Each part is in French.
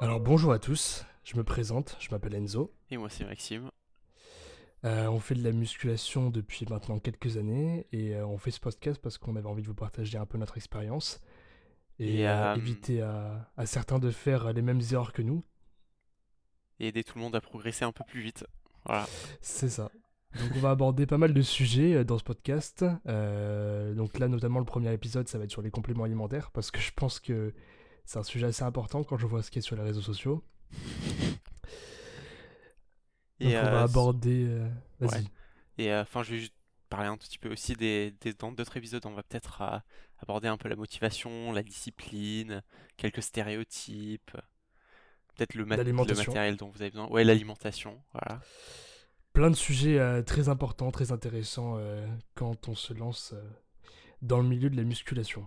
Alors bonjour à tous, je me présente, je m'appelle Enzo. Et moi c'est Maxime. Euh, on fait de la musculation depuis maintenant quelques années et euh, on fait ce podcast parce qu'on avait envie de vous partager un peu notre expérience et, Et, euh, éviter à, à certains de faire les mêmes erreurs que nous. Et aider tout le monde à progresser un peu plus vite. Voilà. C'est ça. Donc on va aborder pas mal de sujets dans ce podcast. Donc là notamment le premier épisode ça va être sur les compléments alimentaires parce que je pense que c'est un sujet assez important quand je vois ce qui est sur les réseaux sociaux. Donc Et on va euh, aborder... euh, Vas-y. ouais. Et euh, enfin, je vais juste parler un tout petit peu aussi des, des dans d'autres épisodes, on va peut-être aborder un peu la motivation, la discipline, quelques stéréotypes, peut-être le, mat- le L'alimentation. matériel dont vous avez besoin. Ouais, l'alimentation, voilà. plein de sujets euh, très importants, très intéressants euh, quand on se lance euh, dans le milieu de la musculation.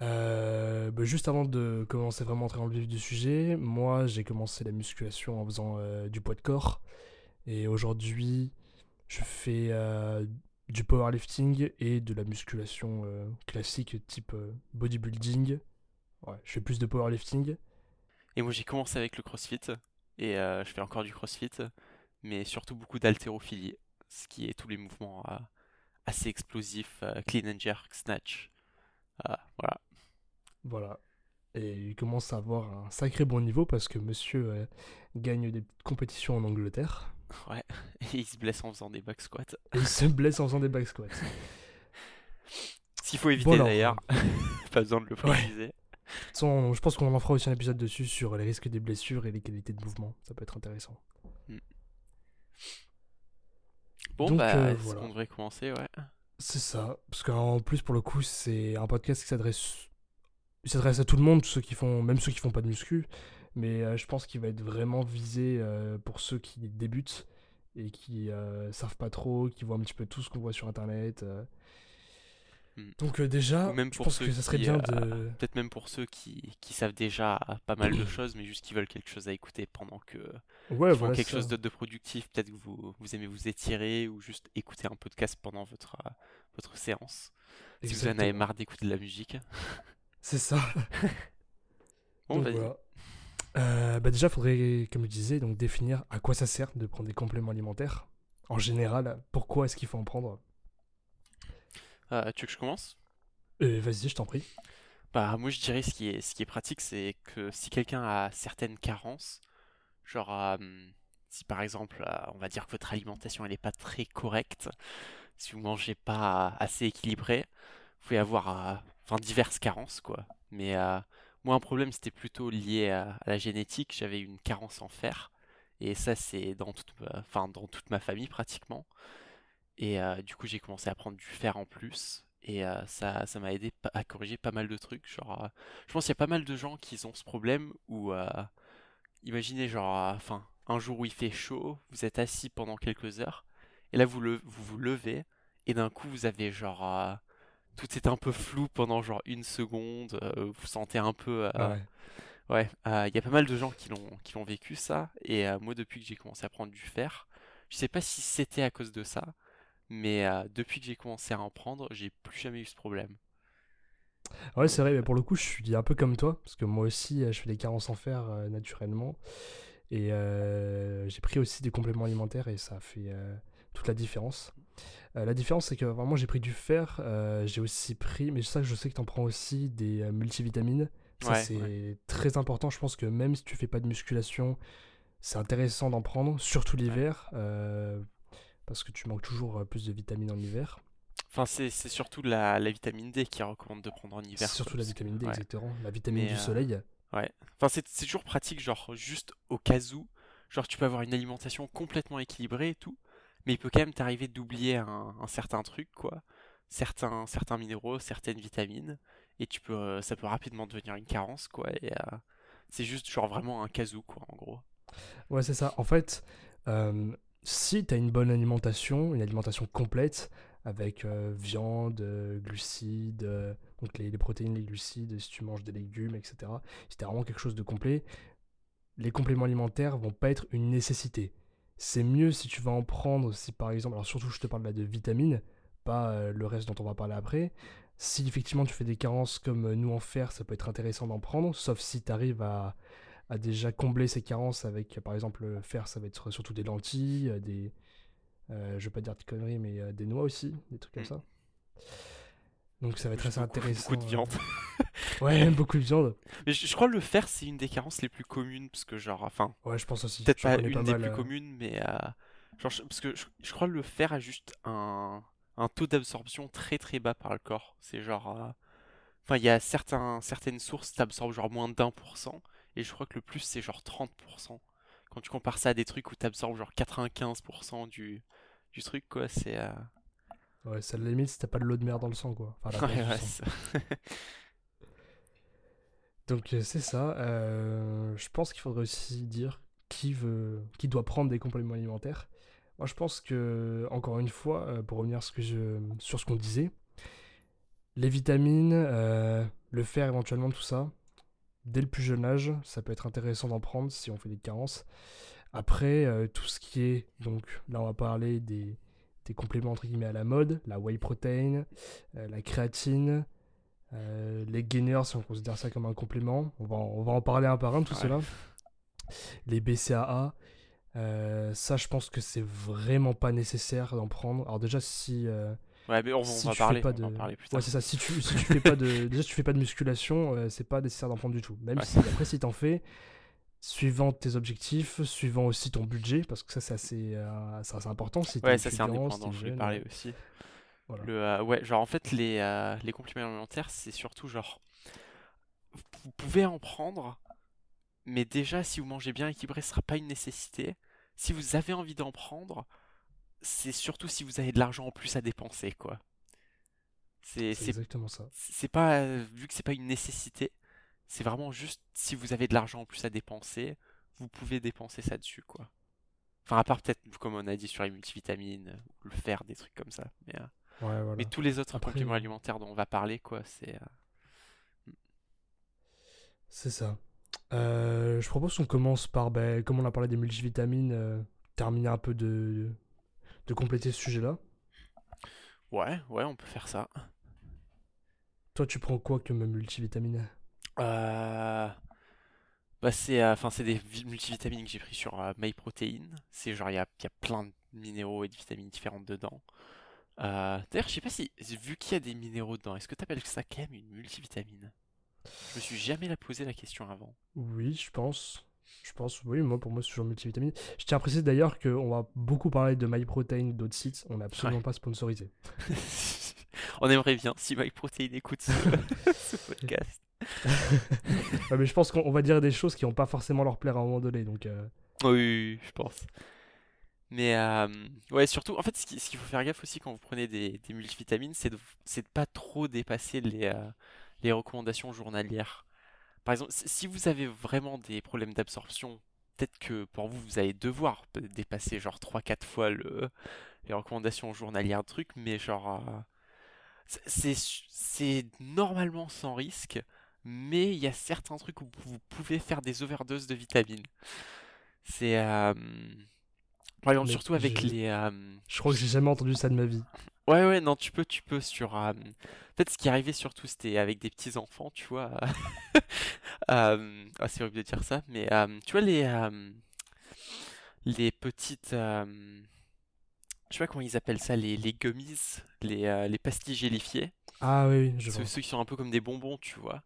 Euh, bah, juste avant de commencer vraiment à entrer dans le vif du sujet, moi j'ai commencé la musculation en faisant euh, du poids de corps et aujourd'hui je fais euh, du powerlifting et de la musculation classique type bodybuilding. Ouais, je fais plus de powerlifting. Et moi j'ai commencé avec le crossfit et je fais encore du crossfit, mais surtout beaucoup d'haltérophilie, ce qui est tous les mouvements assez explosifs, clean and jerk, snatch. Euh, voilà. Voilà. Et il commence à avoir un sacré bon niveau parce que monsieur euh, gagne des petites compétitions en Angleterre. Ouais. Et il se blesse en faisant des back squats. Et il se blesse en faisant des back squats. Ce qu'il faut éviter d'ailleurs. Pas besoin de le préciser. Je pense qu'on en fera aussi un épisode dessus sur les risques des blessures et les qualités de mouvement. Ça peut être intéressant. Bon, Donc, bah, euh, voilà. qu'on devrait commencer, ouais. C'est ça. Parce qu'en plus, pour le coup, c'est un podcast qui s'adresse. Il s'adresse à tout le monde, ceux qui font, même ceux qui font pas de muscu. Mais euh, je pense qu'il va être vraiment visé euh, pour ceux qui débutent et qui euh, savent pas trop, qui voient un petit peu tout ce qu'on voit sur internet. Hmm. Donc, déjà, Ou même je pense que ça serait qui, bien de. Peut-être même pour ceux qui, qui savent déjà pas mal de choses, mais juste qui veulent quelque chose à écouter pendant que Ouais, voilà, quelque chose de productif. Peut-être que vous, vous aimez vous étirer ou juste écouter un podcast pendant votre, votre séance. Si vous en avez marre d'écouter de la musique. C'est ça. Bon, Donc, vas-y. voilà. Euh, bah déjà, faudrait, comme je disais, donc définir à quoi ça sert de prendre des compléments alimentaires. En général, pourquoi est-ce qu'il faut en prendre? Euh, tu veux que je commence? Euh, Vas-y, je t'en prie. Bah, moi je dirais ce qui est, ce qui est pratique, c'est que si quelqu'un a certaines carences, genre euh, si par exemple on va dire que votre alimentation elle est pas très correcte, si vous mangez pas assez équilibré, vous pouvez avoir enfin diverses carences quoi. Mais euh, moi un problème c'était plutôt lié à, la génétique, j'avais une carence en fer. Et ça c'est dans toute ma, enfin dans toute ma famille pratiquement. Et euh, du coup j'ai commencé à prendre du fer en plus. Et euh, ça ça m'a aidé à corriger pas mal de trucs. Genre je pense qu'il y a pas mal de gens qui ont ce problème où, imaginez genre, enfin, un jour où il fait chaud, vous êtes assis pendant quelques heures, et là vous le, vous, vous levez, et d'un coup vous avez genre, tout est un peu flou pendant genre une seconde, euh, vous sentez un peu, euh, ouais. ouais, euh, il y a pas mal de gens qui l'ont, qui l'ont vécu ça, et moi depuis que j'ai commencé à prendre du fer, je sais pas si c'était à cause de ça, mais depuis que j'ai commencé à en prendre, j'ai plus jamais eu ce problème. Ouais, c'est vrai, mais pour le coup, je suis un peu comme toi, parce que moi aussi, je fais des carences en fer naturellement. Et euh, j'ai pris aussi des compléments alimentaires et ça a fait euh, toute la différence. Euh, la différence, c'est que vraiment, j'ai pris du fer, euh, j'ai aussi pris, mais ça, je sais que tu en prends aussi des euh, multivitamines. Ça, Ouais, c'est ouais. très important. Je pense que même si tu fais pas de musculation, c'est intéressant d'en prendre, surtout l'hiver, parce que tu manques toujours plus de vitamines en hiver. Enfin, c'est, c'est surtout la, la vitamine D qui recommande de prendre en hiver, surtout la vitamine D, exactement. La vitamine Mais, du soleil. Ouais. Enfin, c'est c'est toujours pratique, genre, juste au cas où. Genre, tu peux avoir une alimentation complètement équilibrée et tout, mais il peut quand même t'arriver d'oublier un, certain truc, quoi. Certains, certains minéraux, certaines vitamines, et tu peux, euh, ça peut rapidement devenir une carence, quoi. Et euh, c'est juste, genre, vraiment un cas où, quoi, en gros. Ouais, c'est ça. En fait, euh, si tu as une bonne alimentation, une alimentation complète, avec euh, viande, glucides, donc les, les protéines, les glucides, si tu manges des légumes, etc., si tu as vraiment quelque chose de complet, les compléments alimentaires vont pas être une nécessité. C'est mieux si tu vas en prendre, si par exemple, alors surtout je te parle là de vitamines, pas euh, le reste dont on va parler après. Si effectivement tu fais des carences comme euh, nous en fer, ça peut être intéressant d'en prendre, sauf si tu arrives à, à déjà combler ces carences avec, par exemple, le fer, ça va être surtout des lentilles, euh, des, euh, je vais pas dire de conneries, mais euh, des noix aussi, des trucs comme Mm. ça. Donc ça va être assez Beaucoup- intéressant. Beaucoup de euh, viande. Ouais, beaucoup de viande. Mais je, je crois que le fer, c'est une des carences les plus communes, parce que genre, enfin, Ouais, je pense aussi. peut-être pas une des mal, plus euh, communes, mais euh, genre, je- parce que je, je crois que le fer a juste un, un taux d'absorption très très bas par le corps. C'est genre, euh, enfin, il y a certains, certaines sources qui absorbent genre moins d'un pour cent, et je crois que le plus c'est genre 30%. Quand tu compares ça à des trucs où tu absorbes genre 95% du, du truc, quoi, c'est. Ouais, c'est la limite si t'as pas de l'eau de mer dans le sang, quoi. Enfin, la Ouais, base du ouais, sang. ça- Donc euh, c'est ça. euh, je pense qu'il faudrait aussi dire qui veut, qui doit prendre des compléments alimentaires. Moi, je pense que encore une fois, euh, pour revenir à ce que je, sur ce qu'on disait, les vitamines, euh, le fer éventuellement, tout ça, dès le plus jeune âge, ça peut être intéressant d'en prendre si on fait des carences. Après, euh, tout ce qui est, donc là on va parler des, des compléments entre guillemets à la mode, la whey protein, euh, la créatine, euh, les gainers si on considère ça comme un complément. On va, en- on va en parler un par un tout Ouais. cela. Les BCAA, euh, ça je pense que c'est vraiment pas nécessaire d'en prendre. Alors déjà si... Ouais, mais on, on si va tu fais parler, pas on va en de- parler plus Ouais, tard. c'est ça. Si tu, si tu fais pas de, déjà, si tu fais pas de musculation, c'est pas nécessaire d'en prendre du tout. Même Ouais. si après, si t'en fais, suivant tes objectifs, suivant aussi ton budget, parce que ça, c'est assez, euh, assez important. Si Ouais, ça c'est t'es je jeune, parler euh, aussi. voilà. Le, euh, ouais, genre en fait les, euh, les compléments alimentaires c'est surtout genre vous pouvez en prendre, mais déjà si vous mangez bien équilibré ce sera pas une nécessité. Si vous avez envie d'en prendre, c'est surtout si vous avez de l'argent en plus à dépenser quoi. C'est exactement ça. c'est pas vu que c'est pas une nécessité, c'est vraiment juste si vous avez de l'argent en plus à dépenser, vous pouvez dépenser ça dessus quoi. Enfin à part peut-être comme on a dit sur les multivitamines ou le fer des trucs comme ça, mais euh, Ouais, voilà. mais tous les autres Après, compléments euh, alimentaires dont on va parler, quoi, c'est. euh, C'est ça. Euh, je propose qu'on commence par, ben, comme on a parlé des multivitamines, terminer un peu de, de compléter ce sujet-là. Ouais, ouais, on peut faire ça. Toi, tu prends quoi comme multivitamine? Euh, Bah, c'est euh, enfin, c'est des vi- multivitamines que j'ai pris sur euh, MyProtein. C'est genre, il y a, y a plein de minéraux et de vitamines différentes dedans. Euh, D'ailleurs, je sais pas si, vu qu'il y a des minéraux dedans, est-ce que tu appelles ça quand même une multivitamine? Je me suis jamais la posé la question avant. Oui, je pense. Je pense, oui, moi pour moi c'est toujours multivitamine. Je tiens à préciser d'ailleurs qu'on va beaucoup parler de MyProtein, d'autres sites, on n'est absolument Ouais. pas sponsorisé. On aimerait bien si MyProtein écoute ce, ce podcast. Mais je pense qu'on on va dire des choses qui vont pas forcément leur plaire à un moment donné, donc euh, Oui, je pense. Mais euh, ouais, surtout, en fait, ce qui- ce qu'il faut faire gaffe aussi quand vous prenez des, des multivitamines, c'est de, de pas trop dépasser les, euh, les recommandations journalières. Par exemple, si vous avez vraiment des problèmes d'absorption, peut-être que pour vous, vous allez devoir dépasser genre 3-4 fois le, les recommandations journalières de trucs, mais genre, euh, c'est normalement sans risque, mais il y a certains trucs où vous pouvez faire des overdoses de vitamines. C'est euh, par exemple Mais surtout avec les euh, je crois que j'ai jamais entendu ça de ma vie. ouais ouais non tu peux tu peux sur euh, peut-être ce qui arrivait surtout c'était avec des petits enfants tu vois Euh, ah, c'est horrible de dire ça mais euh, tu vois les les petites je sais pas comment ils appellent ça les les gummies les les pastilles gélifiées Ah oui, je ceux, vois. ceux qui sont un peu comme des bonbons, tu vois.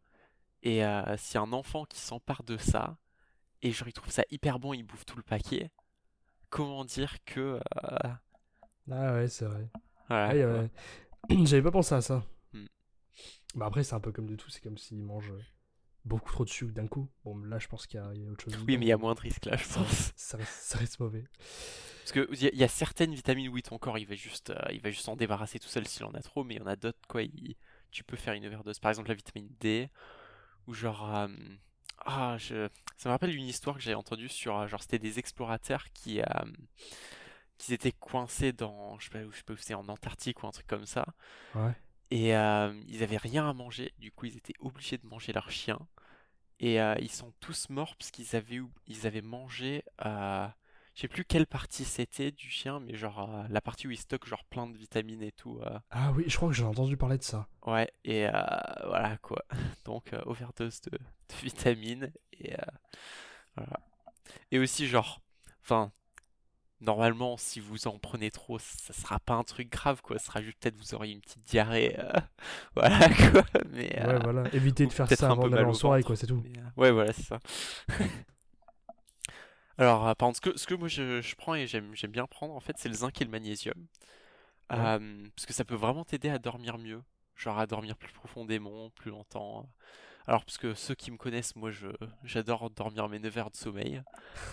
Et euh, s'il y a un enfant qui s'empare de ça, et genre il trouve ça hyper bon, il bouffe tout le paquet, comment dire que... euh, Ah ouais, c'est vrai. voilà, quoi. avait- J'avais pas pensé à ça. Hmm. Bah après, c'est un peu comme de tout, c'est comme s'ils mangent beaucoup trop de sucre d'un coup. Bon, là, je pense qu'il y, a- il y a autre chose. Oui, mais il y a moins de risques là, je ça, pense. ça, reste, ça reste mauvais. Parce que il y, y a certaines vitamines, oui, ton corps, il va juste, euh, il va juste s'en débarrasser tout seul s'il en a trop, mais il y en a d'autres, quoi, il- tu peux faire une overdose. Par exemple, la vitamine D, ou genre... euh, Ah, je... Ça me rappelle une histoire que j'ai entendue sur... euh, Genre, c'était des explorateurs qui... euh, qui étaient coincés dans... Je sais pas, où- je sais pas où c'est, en Antarctique ou un truc comme ça. Ouais. Et euh, ils avaient rien à manger, du coup ils étaient obligés de manger leur chien. Et ils sont tous morts parce qu'ils avaient, ils avaient mangé je sais plus quelle partie c'était du chien, mais genre euh, la partie où il stocke genre plein de vitamines et tout. euh, Ah oui, je crois que j'ai entendu parler de ça. ouais, et euh, voilà quoi. Donc overdose de, de vitamines et voilà. Et aussi genre, enfin, normalement si vous en prenez trop, ça sera pas un truc grave quoi. Ce sera juste peut-être vous auriez une petite diarrhée, voilà quoi. Mais Ouais, voilà. Éviter ou de faire ça avant d'aller en soirée, quoi, c'est tout. Mais, ouais, voilà, c'est ça. Alors, euh, par contre, ce que, ce que moi je, je prends et j'aime bien prendre, en fait, c'est le zinc et le magnésium. Ouais. Euh, parce que ça peut vraiment t'aider à dormir mieux. Genre à dormir plus profondément, plus longtemps. Alors, parce que ceux qui me connaissent, moi, je j'adore dormir mes 9 heures de sommeil.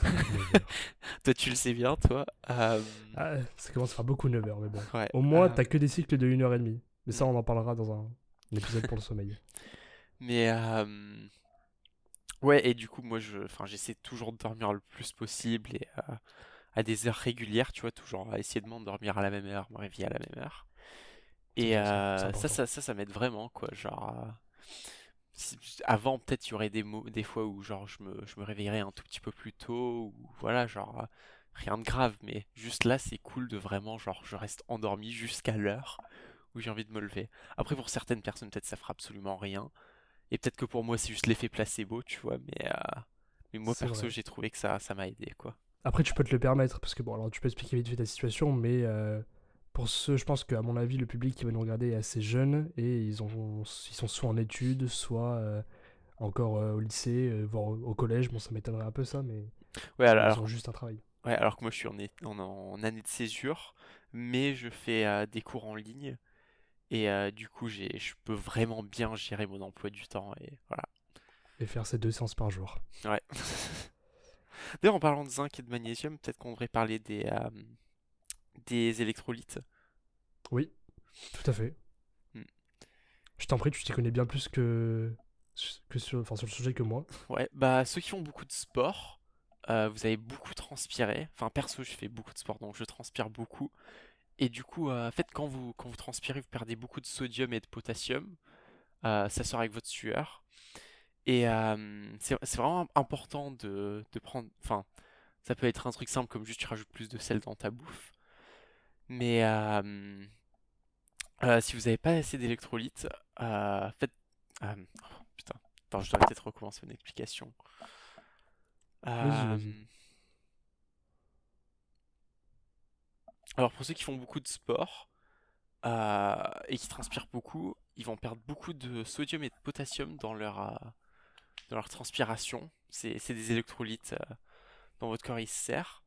Toi, tu le sais bien, toi. Euh, Ah, ça commence à faire beaucoup 9 heures, mais bon. ouais. Au moins, euh, t'as que des cycles de 1h30. Mais ça, Mm. on en parlera dans un, un épisode pour le sommeil. Mais euh, ouais, et du coup, moi, je, enfin, j'essaie toujours de dormir le plus possible et euh, à des heures régulières, tu vois, toujours à essayer de m'endormir à la même heure, me réveiller à la même heure. Et ça, euh, ça, ça, ça, ça m'aide vraiment, quoi. Genre, euh, si- avant, peut-être, il y aurait des, des fois où, genre, je me, je me réveillerais un tout petit peu plus tôt, ou voilà, genre, rien de grave, mais juste là, c'est cool de vraiment, genre, je reste endormi jusqu'à l'heure où j'ai envie de me lever. Après, pour certaines personnes, peut-être ça fera absolument rien. Et peut-être que pour moi, c'est juste l'effet placebo, tu vois, mais, euh, mais moi, perso, j'ai trouvé que ça, ça m'a aidé, quoi. Après, tu peux te le permettre, parce que bon, alors tu peux expliquer vite fait ta situation, mais euh, pour ceux, je pense qu'à mon avis, le public qui va nous regarder est assez jeune et ils, ont, ils sont soit en études, soit euh, encore au lycée, voire au, collège. Bon, ça m'étonnerait un peu ça, mais Ouais, alors, ils alors ont juste un travail. Ouais, alors que moi je suis en, en, en année de césure, mais je fais des cours en ligne et euh, du coup je peux vraiment bien gérer mon emploi du temps et voilà. Et faire ces deux séances par jour. Ouais. D'ailleurs en parlant de zinc et de magnésium, peut-être qu'on devrait parler des, euh, des électrolytes. Oui, tout à fait. Hmm. Je t'en prie, tu t'y connais bien plus que, que sur, enfin, sur le sujet que moi. Ouais, bah ceux qui font beaucoup de sport, euh, vous avez beaucoup transpiré. Enfin perso je fais beaucoup de sport donc je transpire beaucoup. Et du coup, euh, en fait, quand vous, quand vous transpirez, vous perdez beaucoup de sodium et de potassium. Euh, ça sort avec votre sueur. Et euh, c'est vraiment important de, de prendre. Enfin, ça peut être un truc simple comme juste tu rajoutes plus de sel dans ta bouffe. Mais euh, euh, si vous n'avez pas assez d'électrolytes, euh, faites. oh, putain, attends, je dois peut-être recommencer mon explication. Alors pour ceux qui font beaucoup de sport euh, et qui transpirent beaucoup, ils vont perdre beaucoup de sodium et de potassium dans leur, euh, dans leur transpiration. C'est des électrolytes euh, dont votre corps il se sert.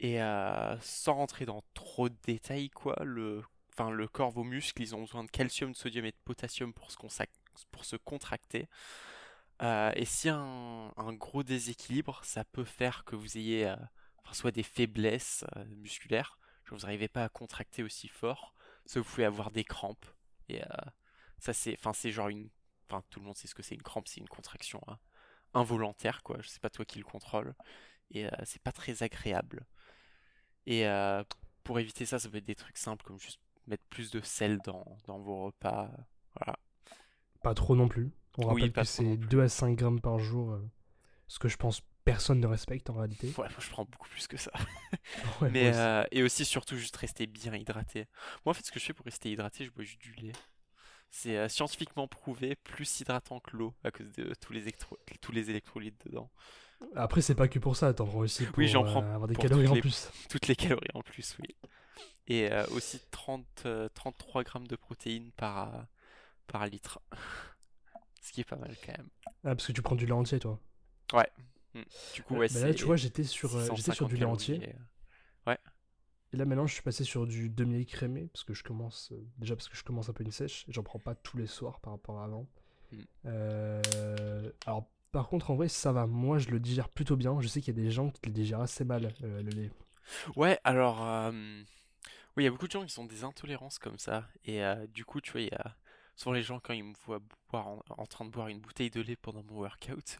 Et euh, sans rentrer dans trop de détails, quoi, le, enfin, le corps, vos muscles, ils ont besoin de calcium, de sodium et de potassium pour se, contracter. Et si un, un gros déséquilibre, ça peut faire que vous ayez soit des faiblesses musculaires, vous n'arrivez pas à contracter aussi fort, soit vous pouvez avoir des crampes. Et euh, ça, c'est, enfin, c'est genre une, enfin, tout le monde sait ce que c'est une crampe, c'est une contraction hein, involontaire, quoi. Je sais pas toi qui le contrôle. Et euh, c'est pas très agréable. Et euh, pour éviter ça, ça peut être des trucs simples comme juste mettre plus de sel dans, dans vos repas. Voilà. Pas trop non plus. On rappelle que c'est non plus. 2 à 5 grammes par jour, euh, ce que je pense personne ne respecte en réalité. Ouais, moi je prends beaucoup plus que ça. Ouais, Mais aussi. euh, et aussi surtout juste rester bien hydraté. Moi en fait ce que je fais pour rester hydraté, je bois juste du lait. C'est euh, scientifiquement prouvé plus hydratant que l'eau à cause de tous les, électro- tous les électrolytes dedans. Après, c'est pas que pour ça, t'en prends aussi pour Oui, j'en euh, prends avoir des calories en les- plus. Toutes les calories en plus, oui. Et euh, aussi 30, euh, 33 grammes de protéines par, euh, par litre. Ce qui est pas mal quand même. Ah, parce que tu prends du lait entier, toi. Du coup, Euh, ouais, bah là, tu vois, j'étais sur, euh, j'étais sur 650 du lait entier. et, euh, Et là, maintenant, je suis passé sur du demi-écrémé, parce que je commence, euh, déjà parce que je commence un peu une sèche, j'en prends pas tous les soirs par rapport à avant. Mm. Euh, alors, par contre, en vrai, ça va. Moi, je le digère plutôt bien. Je sais qu'il y a des gens qui le digèrent assez mal, euh, le lait. Ouais, alors, oui, il y a beaucoup de gens qui ont des intolérances comme ça. Et du coup, tu vois, il y a souvent les gens, quand ils me voient boire en, en train de boire une bouteille de lait pendant mon workout,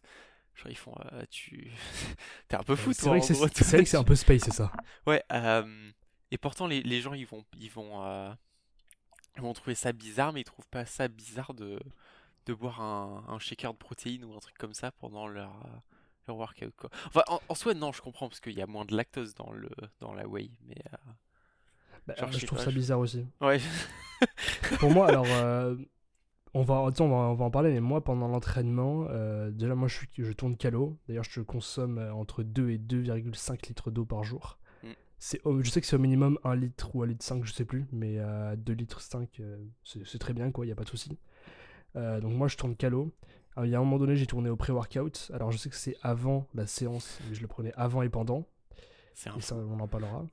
genre ils font, euh, tu... T'es un peu fou, toi, c'est vrai que c'est un peu space, c'est ça. Ouais, euh, et pourtant les, les gens ils vont ils vont euh, ils vont trouver ça bizarre, mais ils trouvent pas ça bizarre de, de boire un, un shaker de protéines ou un truc comme ça pendant leur euh, workout quoi. Enfin, en, en soi, non, je comprends parce qu'il y a moins de lactose dans le dans la whey, mais Bah, Genre, je trouve pas, ça je- bizarre aussi. ouais. Pour moi, alors, on, va, attends, on, va, on va en parler, mais moi, pendant l'entraînement, euh, déjà, moi, je, suis, je tourne calo. D'ailleurs, je consomme euh, entre 2 et 2,5 litres d'eau par jour. Mm. C'est, je sais que c'est au minimum 1 litre ou 1 litre 5, je sais plus, mais à 2 litres 5, euh, c'est c'est très bien, quoi, il n'y a pas de souci. Euh, donc, moi, je tourne calo. Alors, il y a un moment donné, j'ai tourné au pré-workout. Alors, je sais que c'est avant la séance, mais je le prenais avant et pendant. C'est un Et ça, on en parlera.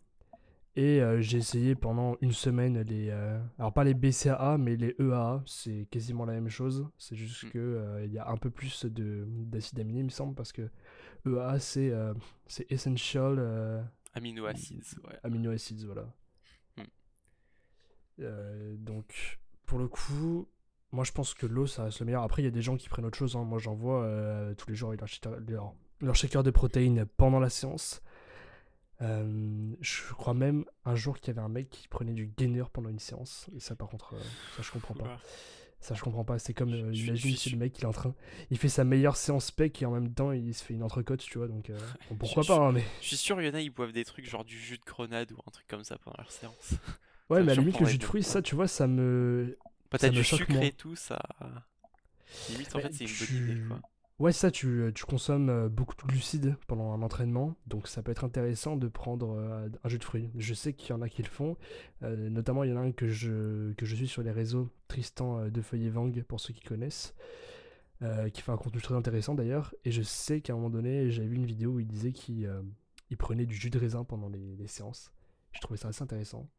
Et euh, j'ai essayé pendant une semaine les. euh, alors, pas les BCAA, mais les EAA. C'est quasiment la même chose. C'est juste Mm. que euh, y a un peu plus de- d'acide aminé, il me semble, parce que EAA, c'est euh, c'est Essential amino acids, ouais. Amino Acids, voilà. Mm. Donc, pour le coup, moi je pense que l'eau ça reste le meilleur. Après, il y a des gens qui prennent autre chose. hein. Moi j'en vois tous les jours avec leur, leur- leur shaker de protéines pendant la séance. Euh, je crois même un jour qu'il y avait un mec qui prenait du gainer pendant une séance. Et ça, par contre, euh, ça je comprends pas. Ça, je comprends pas. C'est comme, euh, Je- imagine suis- le mec il est en train. Il fait sa meilleure séance pec et en même temps il se fait une entrecôte, tu vois. Donc, euh, bon, pourquoi je- pas, hein, mais. Je suis sûr, il y en a, ils boivent des trucs genre du jus de grenade ou un truc comme ça pendant leur séance. Ouais, mais à la limite, le jus de fruits, ça, tu vois, ça me. Bah, t'as du sucre et tout, ça. Limite, en Bah, fait, c'est une bonne idée, quoi. Ouais, ça, tu, tu consommes euh, beaucoup de glucides pendant un entraînement, donc ça peut être intéressant de prendre euh, un jus de fruits. Je sais qu'il y en a qui le font, euh, notamment il y en a un que je, que je suis sur les réseaux, Tristan euh, de Feuillet Vang, pour ceux qui connaissent, euh, qui fait un contenu très intéressant d'ailleurs, et je sais qu'à un moment donné, j'avais vu une vidéo où il disait qu'il euh, il prenait du jus de raisin pendant les, les séances. Je trouvais ça assez intéressant.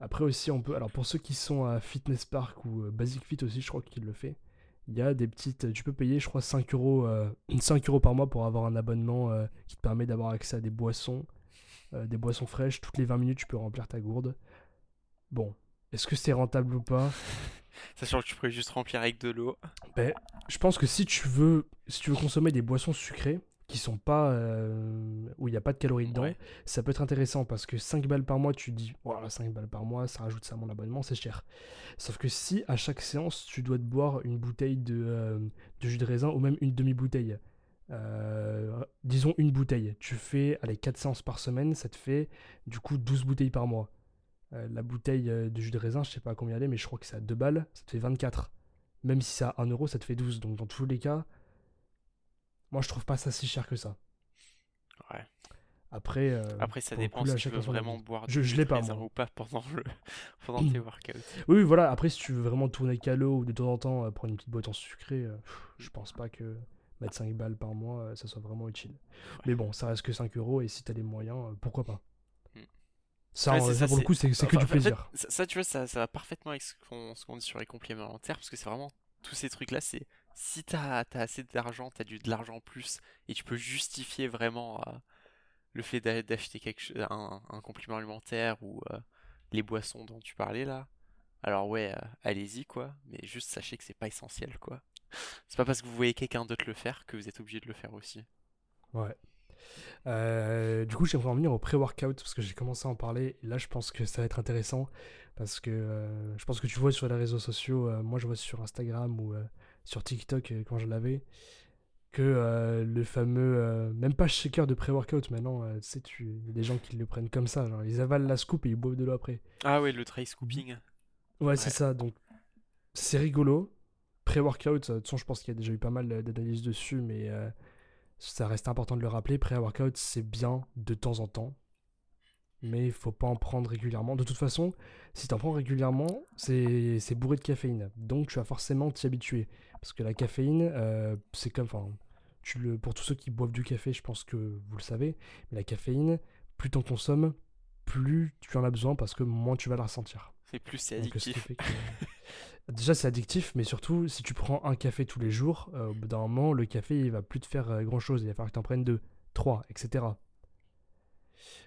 Après aussi, on peut. Alors pour ceux qui sont à Fitness Park ou euh, Basic Fit aussi, je crois qu'il le fait. Il y a des petites. Tu peux payer, je crois, 5 euros, euh, 5 euros par mois pour avoir un abonnement euh, qui te permet d'avoir accès à des boissons, euh, des boissons fraîches. Toutes les 20 minutes, tu peux remplir ta gourde. Bon, est-ce que c'est rentable ou pas? Sachant que tu pourrais juste remplir avec de l'eau. Ben, je pense que si tu veux, si tu veux consommer des boissons sucrées qui sont pas euh, où il n'y a pas de calories dedans, Ouais. ça peut être intéressant parce que 5 balles par mois, tu te dis voilà 5 balles par mois, ça rajoute ça à mon abonnement, c'est cher. Sauf que si à chaque séance, tu dois te boire une bouteille de, euh, de jus de raisin ou même une demi-bouteille, euh, disons une bouteille, tu fais allez 4 séances par semaine, ça te fait du coup 12 bouteilles par mois. La bouteille de jus de raisin, je sais pas à combien elle est, mais je crois que c'est à 2 balles, ça te fait 24. Même si c'est à 1 euro, ça te fait 12. Donc dans tous les cas, moi je trouve pas ça si cher que ça. Ouais. Après, euh, Après, ça dépend coup, là, si tu veux vraiment boire Je- je l'ai pas, moi. ou pas pendant, le... pendant tes workouts. Oui, voilà. Après, si tu veux vraiment tourner calo ou de temps en temps euh, prendre une petite boîte en sucré, euh, je pense pas que mettre 5 balles par mois, euh, ça soit vraiment utile. Mais bon, ça reste que 5 euros et si t'as les moyens, pourquoi pas? Mm. Ça, Ouais, c'est ça, ça, pour le coup, c'est que Enfin, du fait, plaisir. ça, tu vois, ça, ça va parfaitement avec ce qu'on qu'on dit sur les compléments alimentaires, parce que c'est vraiment tous ces trucs-là, c'est si t'as as assez d'argent, t'as du de l'argent en plus, et tu peux justifier vraiment euh, le fait d'a- d'acheter quelque un, un complément alimentaire ou euh, les boissons dont tu parlais là. Alors ouais, euh, allez-y quoi, mais juste sachez que c'est pas essentiel quoi. C'est pas parce que vous voyez quelqu'un d'autre le faire que vous êtes obligé de le faire aussi. Ouais. Du coup, j'aimerais en venir au pré-workout parce que j'ai commencé à en parler. Là, je pense que ça va être intéressant parce que je pense que tu vois sur les réseaux sociaux, moi je vois sur Instagram ou sur TikTok euh, quand je l'avais, que euh, le fameux, euh, même pas shaker de pré-workout maintenant, euh, tu sais, tu- il y a des gens qui le prennent comme ça, genre ils avalent la scoop et ils boivent de l'eau après. Ah ouais, le dry scooping. Ouais, c'est ça. Donc, c'est rigolo. Pré-workout, de toute façon, je pense qu'il y a déjà eu pas mal d'analyses dessus, mais ça reste important de le rappeler. Pré-workout, c'est bien de temps en temps, mais il faut pas en prendre régulièrement. De toute façon, si tu en prends régulièrement, c'est c'est bourré de caféine. Donc, tu vas forcément t'y habituer. Parce que la caféine, euh, c'est comme. Enfin, tu le, pour tous ceux qui boivent du café, je pense que vous le savez, mais la caféine, plus tu en consommes, plus tu en as besoin parce que moins tu vas la ressentir. C'est plus c'est ce qui addictif. que- Déjà, c'est addictif, mais surtout, si tu prends un café tous les jours, euh, au bout d'un moment, le café, il va plus te faire grand chose. Il va falloir que tu en prennes deux, trois, etc.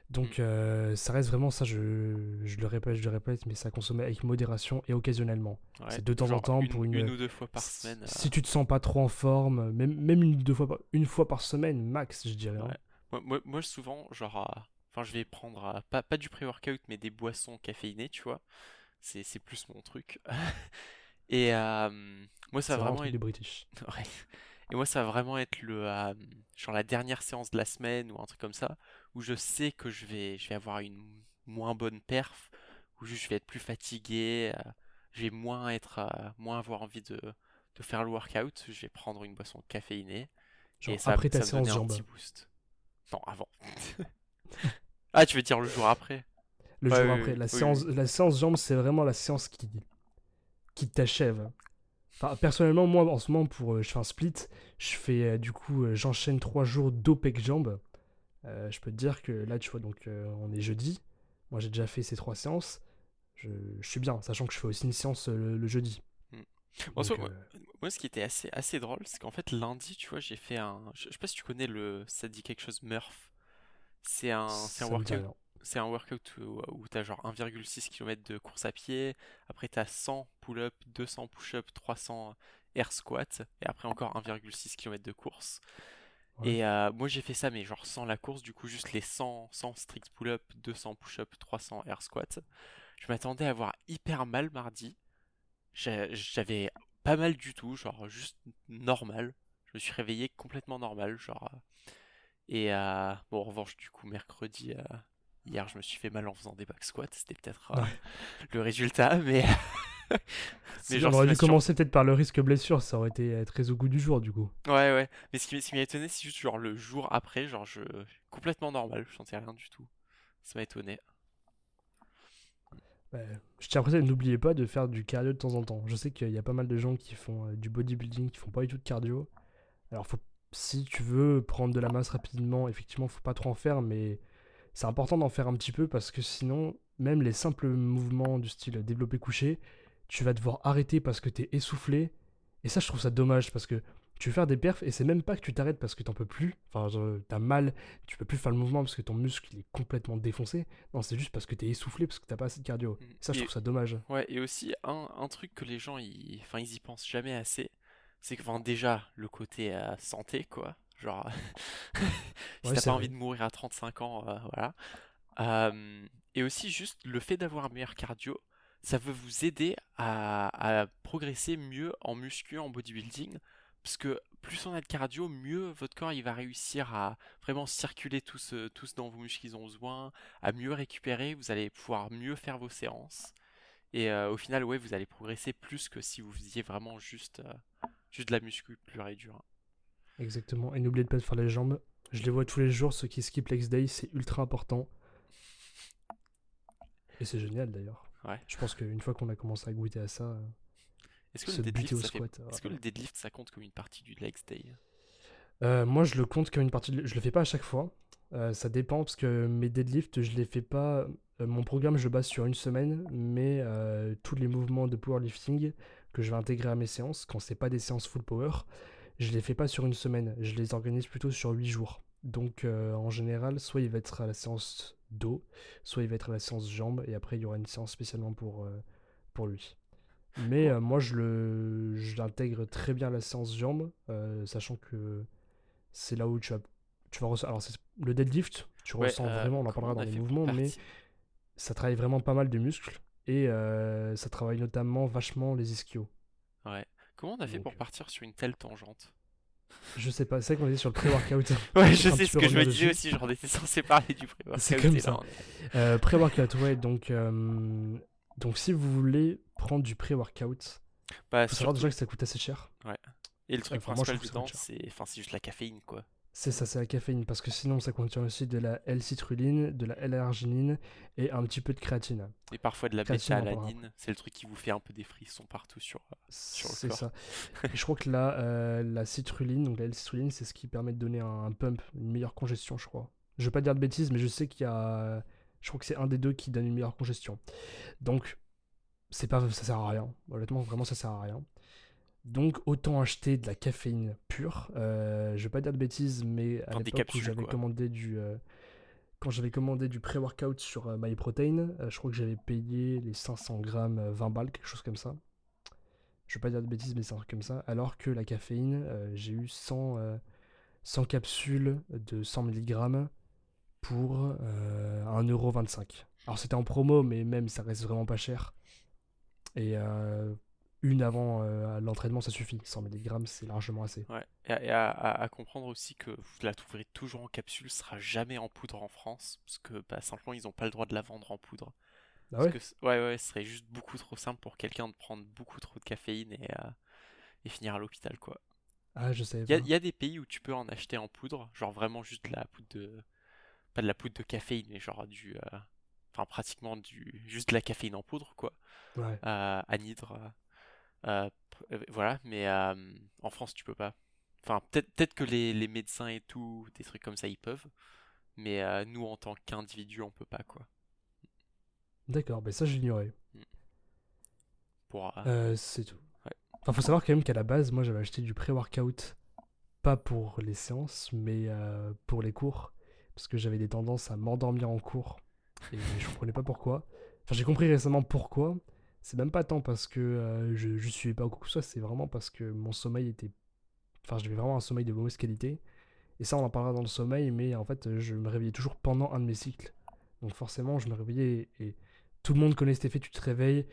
Donc, Mm. euh, ça reste vraiment ça, je, je le répète, je le répète, mais ça consomme avec modération et occasionnellement. Ouais, c'est de temps en temps une, pour une- une ou deux fois par Si- semaine. euh, Si tu te sens pas trop en forme, même, même une, deux fois par, une fois par semaine, max, je dirais. hein. Moi, moi, moi, souvent, genre, euh, enfin, je vais prendre euh, pas, pas du pré-workout, mais des boissons caféinées, tu vois. C'est, c'est plus mon truc. Et euh, moi, ça a vraiment un vraiment truc de British. Ouais. Et moi, ça va vraiment être le, euh, genre la dernière séance de la semaine ou un truc comme ça, où je sais que je vais, je vais avoir une moins bonne perf, où je vais être plus fatigué, euh, je vais moins être, euh, moins avoir envie de, de faire le workout, je vais prendre une boisson caféinée Genre et ça, après ta ça séance un jambes. petit boost. Non, avant. Ah, tu veux dire le jour après? Le jour oui, après. La oui, séance, oui. la séance jambes, c'est vraiment la séance qui, qui t'achève. Enfin, personnellement, moi, en ce moment, pour, euh, je fais un split. Je fais, euh, du coup, euh, j'enchaîne trois jours d'OPEC jambes. Euh, je peux te dire que là, tu vois, donc, euh, on est jeudi. Moi, j'ai déjà fait ces trois séances. Je, je suis bien, sachant que je fais aussi une séance le, le jeudi. Hmm. Donc, moi, euh, moi, ce qui était assez, assez drôle, c'est qu'en fait, lundi, tu vois, j'ai fait un. Je, je sais pas si tu connais le. Ça dit quelque chose, Murph? C'est un, c'est un workout. C'est un workout où, où tu as genre 1,6 km de course à pied, après tu as 100 pull-up, 200 push-up, 300 air squat, et après encore 1,6 km de course. Ouais. Et euh, moi j'ai fait ça, mais genre sans la course, du coup juste les 100, 100 strict pull-up, 200 push-up, 300 air squat. Je m'attendais à avoir hyper mal mardi. J'a- J'avais pas mal du tout, genre juste normal. Je me suis réveillé complètement normal, genre. euh, Et euh, bon, en revanche, du coup, mercredi, euh, hier, je me suis fait mal en faisant des back squats. C'était peut-être euh, le résultat, mais, mais Si, genre, on aurait dû commencer peut-être par le risque blessure, ça aurait été euh, très au goût du jour, du coup. Ouais, ouais. Mais ce qui, ce qui m'a étonné, c'est juste genre le jour après, genre, je complètement normal, je sentais rien du tout. Ça m'a étonné. Ouais. Je tiens à préciser, n'oubliez pas de faire du cardio de temps en temps. Je sais qu'il y a pas mal de gens qui font euh, du bodybuilding, qui font pas du tout de cardio. Alors, faut, si tu veux prendre de la masse rapidement, effectivement, faut pas trop en faire, mais c'est important d'en faire un petit peu parce que sinon, même les simples mouvements du style développé couché, tu vas devoir arrêter parce que t'es essoufflé. Et ça, je trouve ça dommage parce que tu veux faire des perfs et c'est même pas que tu t'arrêtes parce que t'en peux plus. Enfin, t'as mal, tu peux plus faire le mouvement parce que ton muscle il est complètement défoncé. Non, c'est juste parce que t'es essoufflé parce que t'as pas assez de cardio. Mm. Ça, je Et, trouve ça dommage. ouais, et aussi, un, un truc que les gens, ils, enfin, ils y pensent jamais assez, c'est que, enfin, déjà, le côté euh, santé, quoi. Genre, si Ouais, t'as pas envie de mourir à 35 ans, euh, voilà. Et aussi, juste le fait d'avoir un meilleur cardio, ça veut vous aider à, à progresser mieux en muscu, en bodybuilding, parce que plus on a de cardio, mieux votre corps il va réussir à vraiment circuler tout ce, tout ce dont vos muscles ont besoin, à mieux récupérer, vous allez pouvoir mieux faire vos séances. Et euh, au final, ouais, vous allez progresser plus que si vous faisiez vraiment juste, euh, juste de la muscu pure et dure. Exactement. Et n'oubliez pas de faire les jambes. Je les vois tous les jours, ceux qui skip legs day, c'est ultra important. Et c'est génial d'ailleurs. Ouais. Je pense qu'une fois qu'on a commencé à goûter à ça, euh, Est-ce que se le buter au ça fait... squat. Est-ce que le deadlift, ça compte comme une partie du legs day? Euh, moi, je le compte comme une partie. de- Je le fais pas à chaque fois. Euh, ça dépend parce que mes deadlifts, je les fais pas. mon programme, je le base sur une semaine, mais euh, tous les mouvements de powerlifting que je vais intégrer à mes séances, quand c'est pas des séances full power, je les fais pas sur une semaine. Je les organise plutôt sur 8 jours. Donc, euh, en général, soit il va être à la séance dos, soit il va être à la séance jambes, et après, il y aura une séance spécialement pour, euh, pour lui. Mais euh, moi, je le, je l'intègre très bien à la séance jambes, sachant que c'est là où tu vas, tu vas Alors, c'est- le deadlift, tu Ouais, ressens vraiment, on en parlera dans les mouvements, mais ça travaille vraiment pas mal de muscles et ça travaille notamment vachement les ischios. Ouais. Comment on a fait Donc, pour euh, partir sur une telle tangente? je sais pas, c'est vrai qu'on était sur le pré-workout. Ouais, je sais ce que je me disais aussi, genre on était censé parler du pré-workout. C'est comme ça. Euh, pré-workout, ouais, donc, euh, donc si vous voulez prendre du pré-workout, Bah, faut savoir déjà que ça coûte assez cher. Et le truc Enfin, moi, principal ça dedans, c'est enfin, c'est juste la caféine, quoi. C'est ça, c'est la caféine, parce que sinon ça contient aussi de la L-citrulline, de la L-arginine et un petit peu de créatine. Et parfois de la bêta-alanine, c'est le truc qui vous fait un peu des frissons partout sur. euh, Sur le C'est corps. ça. Et je crois que la, euh, la citrulline, donc la L-citrulline, c'est ce qui permet de donner un, un pump, une meilleure congestion, je crois. Je vais pas dire de bêtises, mais je sais qu'il y a. Je crois que c'est un des deux qui donne une meilleure congestion. Donc, c'est pas, ça sert à rien. Honnêtement, vraiment, ça sert à rien. Donc, autant acheter de la caféine pure. Euh, je vais pas dire de bêtises, mais à l'époque où j'avais commandé du. euh, quand j'avais commandé du pré-workout sur euh, MyProtein, euh, je crois que j'avais payé les 500 grammes euh, 20 balles, quelque chose comme ça. Je vais pas dire de bêtises, mais c'est un truc comme ça. Alors que la caféine, j'ai eu 100, euh, 100 capsules de 100 mg pour euh, 1,25€. Alors c'était en promo, mais même ça reste vraiment pas cher. Et une avant euh, l'entraînement, ça suffit. 100 mg, c'est largement assez. Ouais. Et, à, à- comprendre aussi que vous la trouverez toujours en capsule, sera jamais en poudre en France, parce que bah, simplement ils n'ont pas le droit de la vendre en poudre. Ah ouais? que ouais, ouais, ce serait juste beaucoup trop simple pour quelqu'un de prendre beaucoup trop de caféine et, euh, et finir à l'hôpital, quoi. Ah, je savais Il y, a des pays où tu peux en acheter en poudre, genre vraiment juste de la poudre de... Pas de la poudre de caféine, mais genre du... euh, Enfin, pratiquement du... Juste de la caféine en poudre, quoi. Ouais. Euh, anhydre. Euh, euh, voilà, mais en France, tu peux pas. Enfin, peut-être peut que les, les médecins et tout, des trucs comme ça, ils peuvent. Mais nous, en tant qu'individu, on peut pas, quoi. D'accord, ben ça j'ignorais. Mm. Pour, euh, c'est tout. Enfin, faut savoir quand même qu'à la base, moi j'avais acheté du pré-workout, pas pour les séances, mais euh, pour les cours, parce que j'avais des tendances à m'endormir en cours, et je comprenais pas pourquoi. Enfin, j'ai compris récemment pourquoi. C'est même pas tant parce que euh, je, je suivais pas au cours ça, c'est vraiment parce que mon sommeil était. Enfin, j'avais vraiment un sommeil de mauvaise qualité. Et ça, on en parlera dans le sommeil, mais en fait, je me réveillais toujours pendant un de mes cycles. Donc forcément, je me réveillais et tout le monde connaît cet effet, tu te réveilles,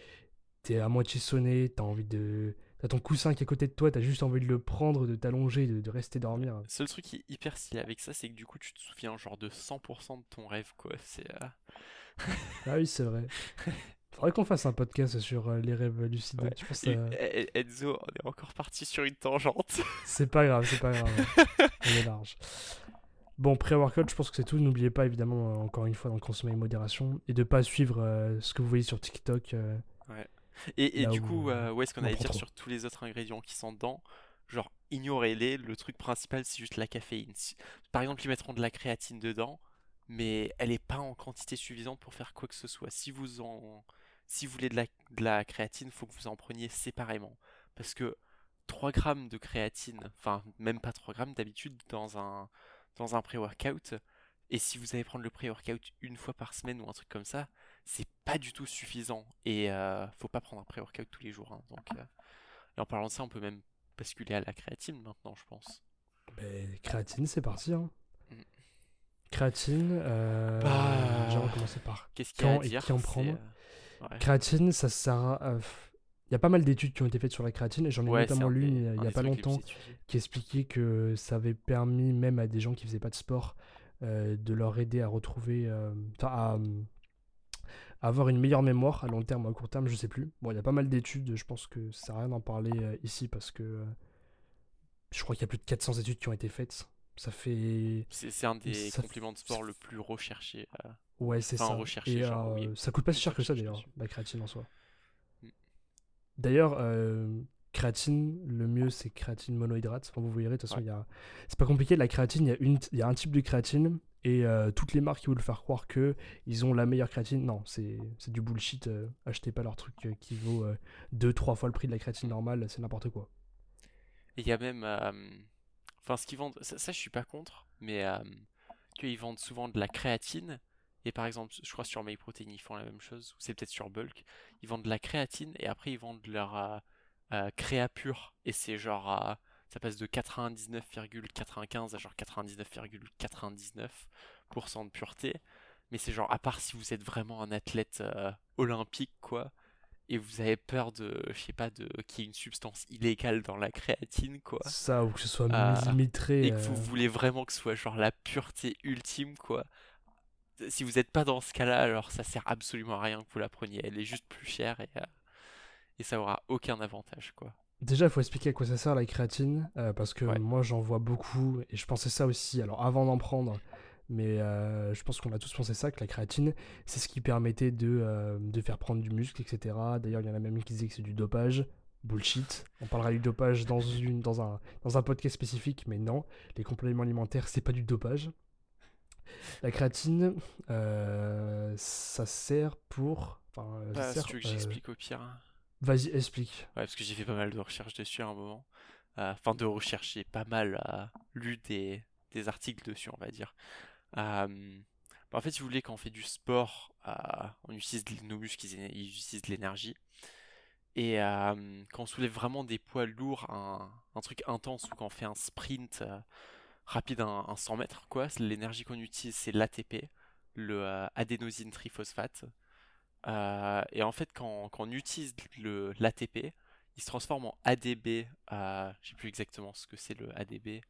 t'es à moitié sonné, t'as envie de... T'as ton coussin qui est à côté de toi, t'as juste envie de le prendre, de t'allonger, de, rester dormir. Le seul truc qui est hyper stylé avec ça, c'est que du coup, tu te souviens genre de 100% de ton rêve, quoi. C'est... Euh, ah oui, c'est vrai. Faudrait qu'on fasse un podcast sur euh, les rêves lucides. Enzo, on est encore parti sur une tangente. c'est pas grave, c'est pas grave. on est large. Bon, pré-workout, je pense que c'est tout. N'oubliez pas, évidemment, euh, encore une fois, d'en consommer avec modération et de pas suivre euh, ce que vous voyez sur TikTok. Euh, ouais. Et, du coup, où, est-ce qu'on allait dire sur tous les autres ingrédients qui sont dedans? Genre, ignorez-les. Le truc principal, c'est juste la caféine. par exemple, ils mettront de la créatine dedans, mais elle n'est pas en quantité suffisante pour faire quoi que ce soit. Si vous en. Si vous voulez de la, de la créatine, faut que vous en preniez séparément. Parce que 3 grammes de créatine, enfin même pas 3 grammes d'habitude dans un, dans un pré-workout. Et si vous allez prendre le pré-workout une fois par semaine ou un truc comme ça, c'est pas du tout suffisant. Et euh, faut pas prendre un pré-workout tous les jours. Hein. donc, euh, Et en parlant de ça, on peut même basculer à la créatine maintenant, je pense. Ben, créatine, c'est parti. Hein. Mm. Créatine, euh, bah... commencer par Qu'est-ce qu'il y a à dire, qui en prendre? Euh, créatine, ça sert à... Il y a pas mal d'études qui ont été faites sur la créatine et j'en ai notamment lu il n'y a, pas longtemps qui expliquait que ça avait permis même à des gens qui faisaient pas de sport euh, de leur aider à retrouver, euh, à, avoir une meilleure mémoire à long terme ou à court terme, je sais plus. Bon, il y a pas mal d'études, je pense que ça sert à rien d'en parler euh, ici parce que je crois qu'il y a plus de 400 études qui ont été faites. Ça fait. C'est un des compléments de sport le plus recherché. Ouais, c'est ça. Recherché, et ça coûte pas si cher que ça d'ailleurs, la créatine en soi. D'ailleurs, euh, créatine, le mieux c'est créatine monohydrate. vous verrez, de toute façon, a... c'est pas compliqué. La créatine, il y, a une... y a un type de créatine et euh, toutes les marques qui veulent faire croire que ils ont la meilleure créatine. Non, c'est du bullshit. Euh, achetez pas leur truc qui vaut 2-3 fois le prix de la créatine normale, c'est n'importe quoi. Il y a même. Enfin, ce qu'ils vendent, ça, je suis pas contre, mais qu'ils vendent souvent de la créatine et par exemple, je crois sur MyProtein, ils font la même chose, ou c'est peut-être sur Bulk. Ils vendent de la créatine et après ils vendent leur euh, euh, créa pur. Et c'est genre, euh, ça passe de 99,95 à genre 99,99% de pureté. Mais c'est genre, à part si vous êtes vraiment un athlète olympique, quoi, et vous avez peur de, je sais pas, de qu'il y ait une substance illégale dans la créatine, quoi. Ça, ou que ce soit millimétré. Et que vous voulez vraiment que ce soit genre la pureté ultime, quoi si vous n'êtes pas dans ce cas-là, alors ça sert absolument à rien que vous la preniez. Elle est juste plus chère et, euh, et ça aura aucun avantage, quoi. Déjà, il faut expliquer à quoi ça sert la créatine, euh, parce que moi j'en vois beaucoup et je pensais ça aussi. Alors avant d'en prendre, mais euh, je pense qu'on a tous pensé ça, que la créatine, c'est ce qui permettait de, de faire prendre du muscle, etc. D'ailleurs, il y en a même qui disaient que c'est du dopage. Bullshit. On parlera du dopage dans, une, dans, un, dans un podcast spécifique, mais non, les compléments alimentaires, c'est pas du dopage. La créatine, euh, ça sert pour. Enfin, bah, si tu veux que j'explique au pire. Hein. Vas-y, explique. Ouais, parce que j'ai fait pas mal de recherches dessus à un moment. Euh, enfin, de rechercher pas mal, euh, lu des, des, articles dessus, on va dire. Bah, en fait, si vous voulez, quand on fait du sport, on utilise nos muscles, ils, utilisent de l'énergie. Et quand on soulève vraiment des poids lourds, un, truc intense, ou quand on fait un sprint rapide, un, 100 mètres, quoi. L'énergie qu'on utilise, c'est l'ATP, le euh, adénosine triphosphate. Euh, et en fait, quand, on utilise l'ATP, il se transforme en ADB. Euh, je sais plus exactement ce que c'est le ADB.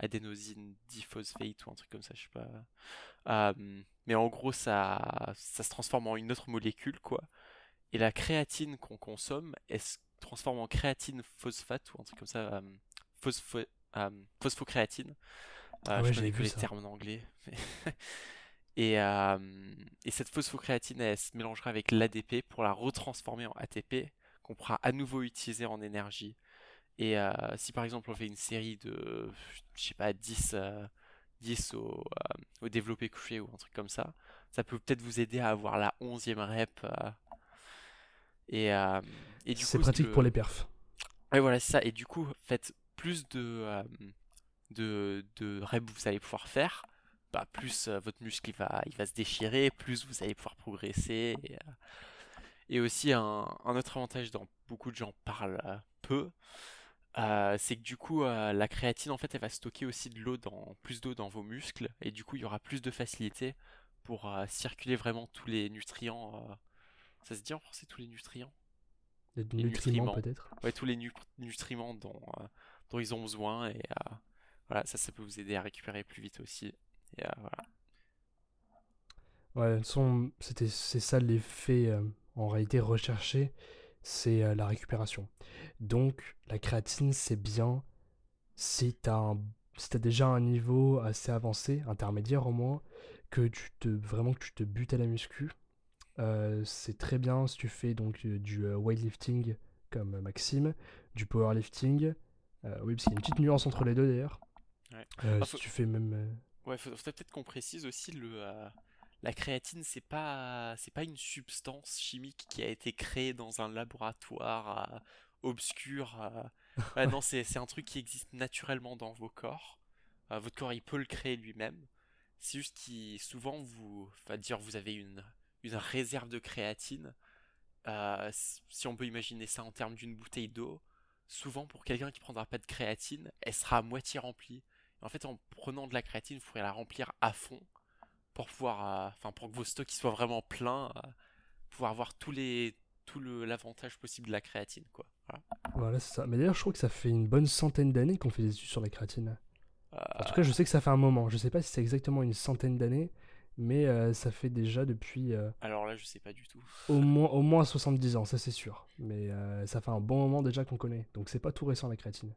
Adénosine diphosphate ou un truc comme ça, je sais pas. Euh, mais en gros, ça, ça se transforme en une autre molécule, quoi. Et la créatine qu'on consomme, elle se transforme en créatine phosphate ou un truc comme ça. Euh, phospho, euh, phosphocréatine. Ah je connais vu les termes en anglais. Et, euh, et cette phosphocréatine, elle se mélangera avec l'ADP pour la retransformer en ATP, qu'on pourra à nouveau utiliser en énergie. Et euh, si par exemple on fait une série de, je sais pas, 10, euh, 10 au, euh, au développé couché ou un truc comme ça, ça peut peut-être vous aider à avoir la onzième rep. euh, et, euh, et du C'est pratique pour les perfs. Ouais, voilà, c'est ça. Et du coup, faites plus de, euh, de, de reps vous allez pouvoir faire, bah, plus euh, votre muscle il va, il va se déchirer, plus vous allez pouvoir progresser. Et, euh, et aussi, un, un autre avantage dont beaucoup de gens parlent euh, peu, euh, c'est que du coup, euh, la créatine, en fait, elle va stocker aussi de l'eau dans, plus d'eau dans vos muscles, et du coup, il y aura plus de facilité pour euh, circuler vraiment tous les nutriments. ça se dit en français, tous les nutriments? Les Les nutriments, nutriments. peut-être. ouais, tous les nu- nutriments dont, dont ils ont besoin et voilà, ça, ça peut vous aider à récupérer plus vite aussi. Et, voilà. Ouais, c'était, c'est ça l'effet en réalité recherché, c'est euh, la récupération. Donc, la créatine, c'est bien si t'as un, si déjà un niveau assez avancé, intermédiaire au moins, que tu te, vraiment que tu te butes à la muscu. Euh, c'est très bien si tu fais donc euh, du weightlifting comme Maxime, du powerlifting. Euh, oui, parce qu'il y a une petite nuance entre les deux d'ailleurs. Ouais. Euh, Ah, si faut- tu fais même. Ouais, faudrait peut-être qu'on précise aussi le la créatine, c'est pas c'est pas une substance chimique qui a été créée dans un laboratoire euh, obscur. euh. Non, c'est c'est un truc qui existe naturellement dans vos corps. Euh, votre corps, il peut le créer lui-même. C'est juste qu'il souvent vous, dire vous avez une une réserve de créatine. Si on peut imaginer ça en termes d'une bouteille d'eau, souvent pour quelqu'un qui prendra pas de créatine, elle sera à moitié remplie. En fait, en prenant de la créatine, il faudrait la remplir à fond pour pouvoir, euh, enfin, pour que vos stocks soient vraiment pleins, euh, pouvoir avoir tous les, tout l'avantage possible de la créatine, quoi. Voilà. Voilà, c'est ça. Mais d'ailleurs, je crois que ça fait une bonne centaine d'années qu'on fait des études sur la créatine. En tout Euh, cas, je sais que ça fait un moment. Je sais pas si c'est exactement une centaine d'années, mais euh, ça fait déjà depuis euh, alors là, je sais pas du tout. au, moins, au moins 70 ans, ça c'est sûr. Mais euh, ça fait un bon moment déjà qu'on connaît. Donc c'est pas tout récent la créatine.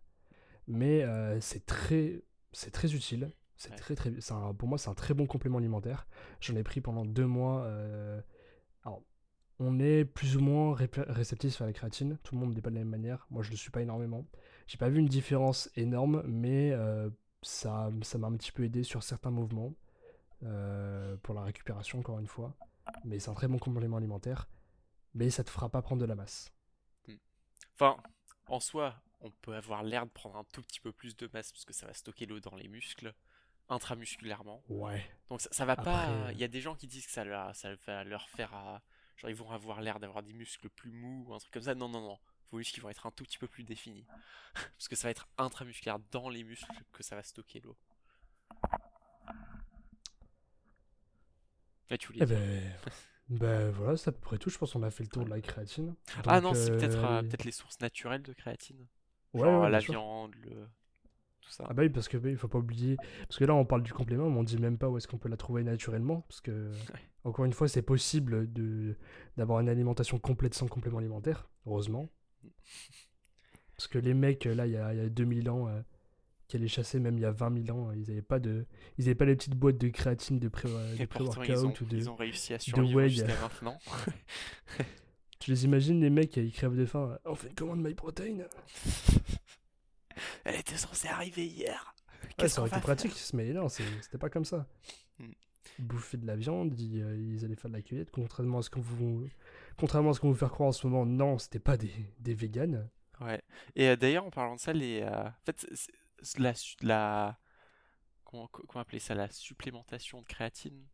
Mais euh, c'est très, c'est très utile. C'est Ouais. très très, un- pour moi c'est un très bon complément alimentaire. J'en ai pris pendant deux mois. euh, Alors, on est plus ou moins rép- réceptif à la créatine. Tout le monde n'est pas de la même manière. Moi, je le suis pas énormément. J'ai pas vu une différence énorme, mais euh, ça, ça m'a un petit peu aidé sur certains mouvements euh, pour la récupération, encore une fois. Mais c'est un très bon complément alimentaire. Mais ça te fera pas prendre de la masse. Enfin, en soi, on peut avoir l'air de prendre un tout petit peu plus de masse parce que ça va stocker l'eau dans les muscles intramusculairement. Ouais. Donc ça, ça va Après, pas. euh, Il y a des gens qui disent que ça leur, ça va leur faire. euh, genre ils vont avoir l'air d'avoir des muscles plus mous ou un truc comme ça. Non, non, non. Vos muscles ils vont être un tout petit peu plus définis. Parce que ça va être intramusculaire dans les muscles que ça va stocker l'eau. Là, tu voulais Eh ben, ben voilà, c'est à peu près tout. Je pense qu'on a fait le tour de la créatine. Ah non, c'est peut-être euh, peut-être les sources naturelles de créatine. Genre ouais, la viande, le... tout ça. Ah bah oui, parce que il faut pas oublier. Parce que là, on parle du complément, mais on dit même pas où est-ce qu'on peut la trouver naturellement. Parce que, encore une fois, c'est possible de d'avoir une alimentation complète sans complément alimentaire, heureusement. Parce que les mecs, là, il y a, il y a 2000 ans, euh, qui allaient chasser, même il y a 20 000 ans, ils avaient pas de, ils avaient pas les petites boîtes de créatine, de pré- de Et pourtant, ils ont, pré-workout ou de. ils ont réussi à survivre whey. jusqu'à maintenant. Tu les imagines, les mecs, ils crèvent de faim. On fait une commande MyProtein. Elle était censée arriver hier. Ouais, ça aurait été pratique, mais non, c'était pas comme ça. Ils bouffaient de la viande, ils, euh, ils allaient faire de la cueillette, contrairement à ce qu'on vous, contrairement à ce qu'on veut faire croire en ce moment. Non, c'était pas des, des véganes. Ouais. Et euh, d'ailleurs, en parlant de ça, les, euh, en fait, la, la, comment, co- comment appeler ça, la supplémentation de créatine,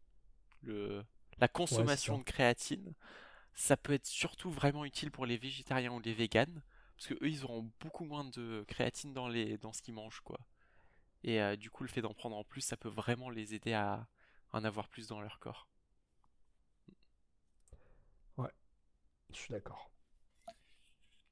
le, la consommation de créatine, ça peut être surtout vraiment utile pour les végétariens ou les véganes, parce que eux, ils auront beaucoup moins de créatine dans les, dans ce qu'ils mangent, quoi. Et euh, du coup, le fait d'en prendre en plus, ça peut vraiment les aider à en avoir plus dans leur corps. Je suis d'accord.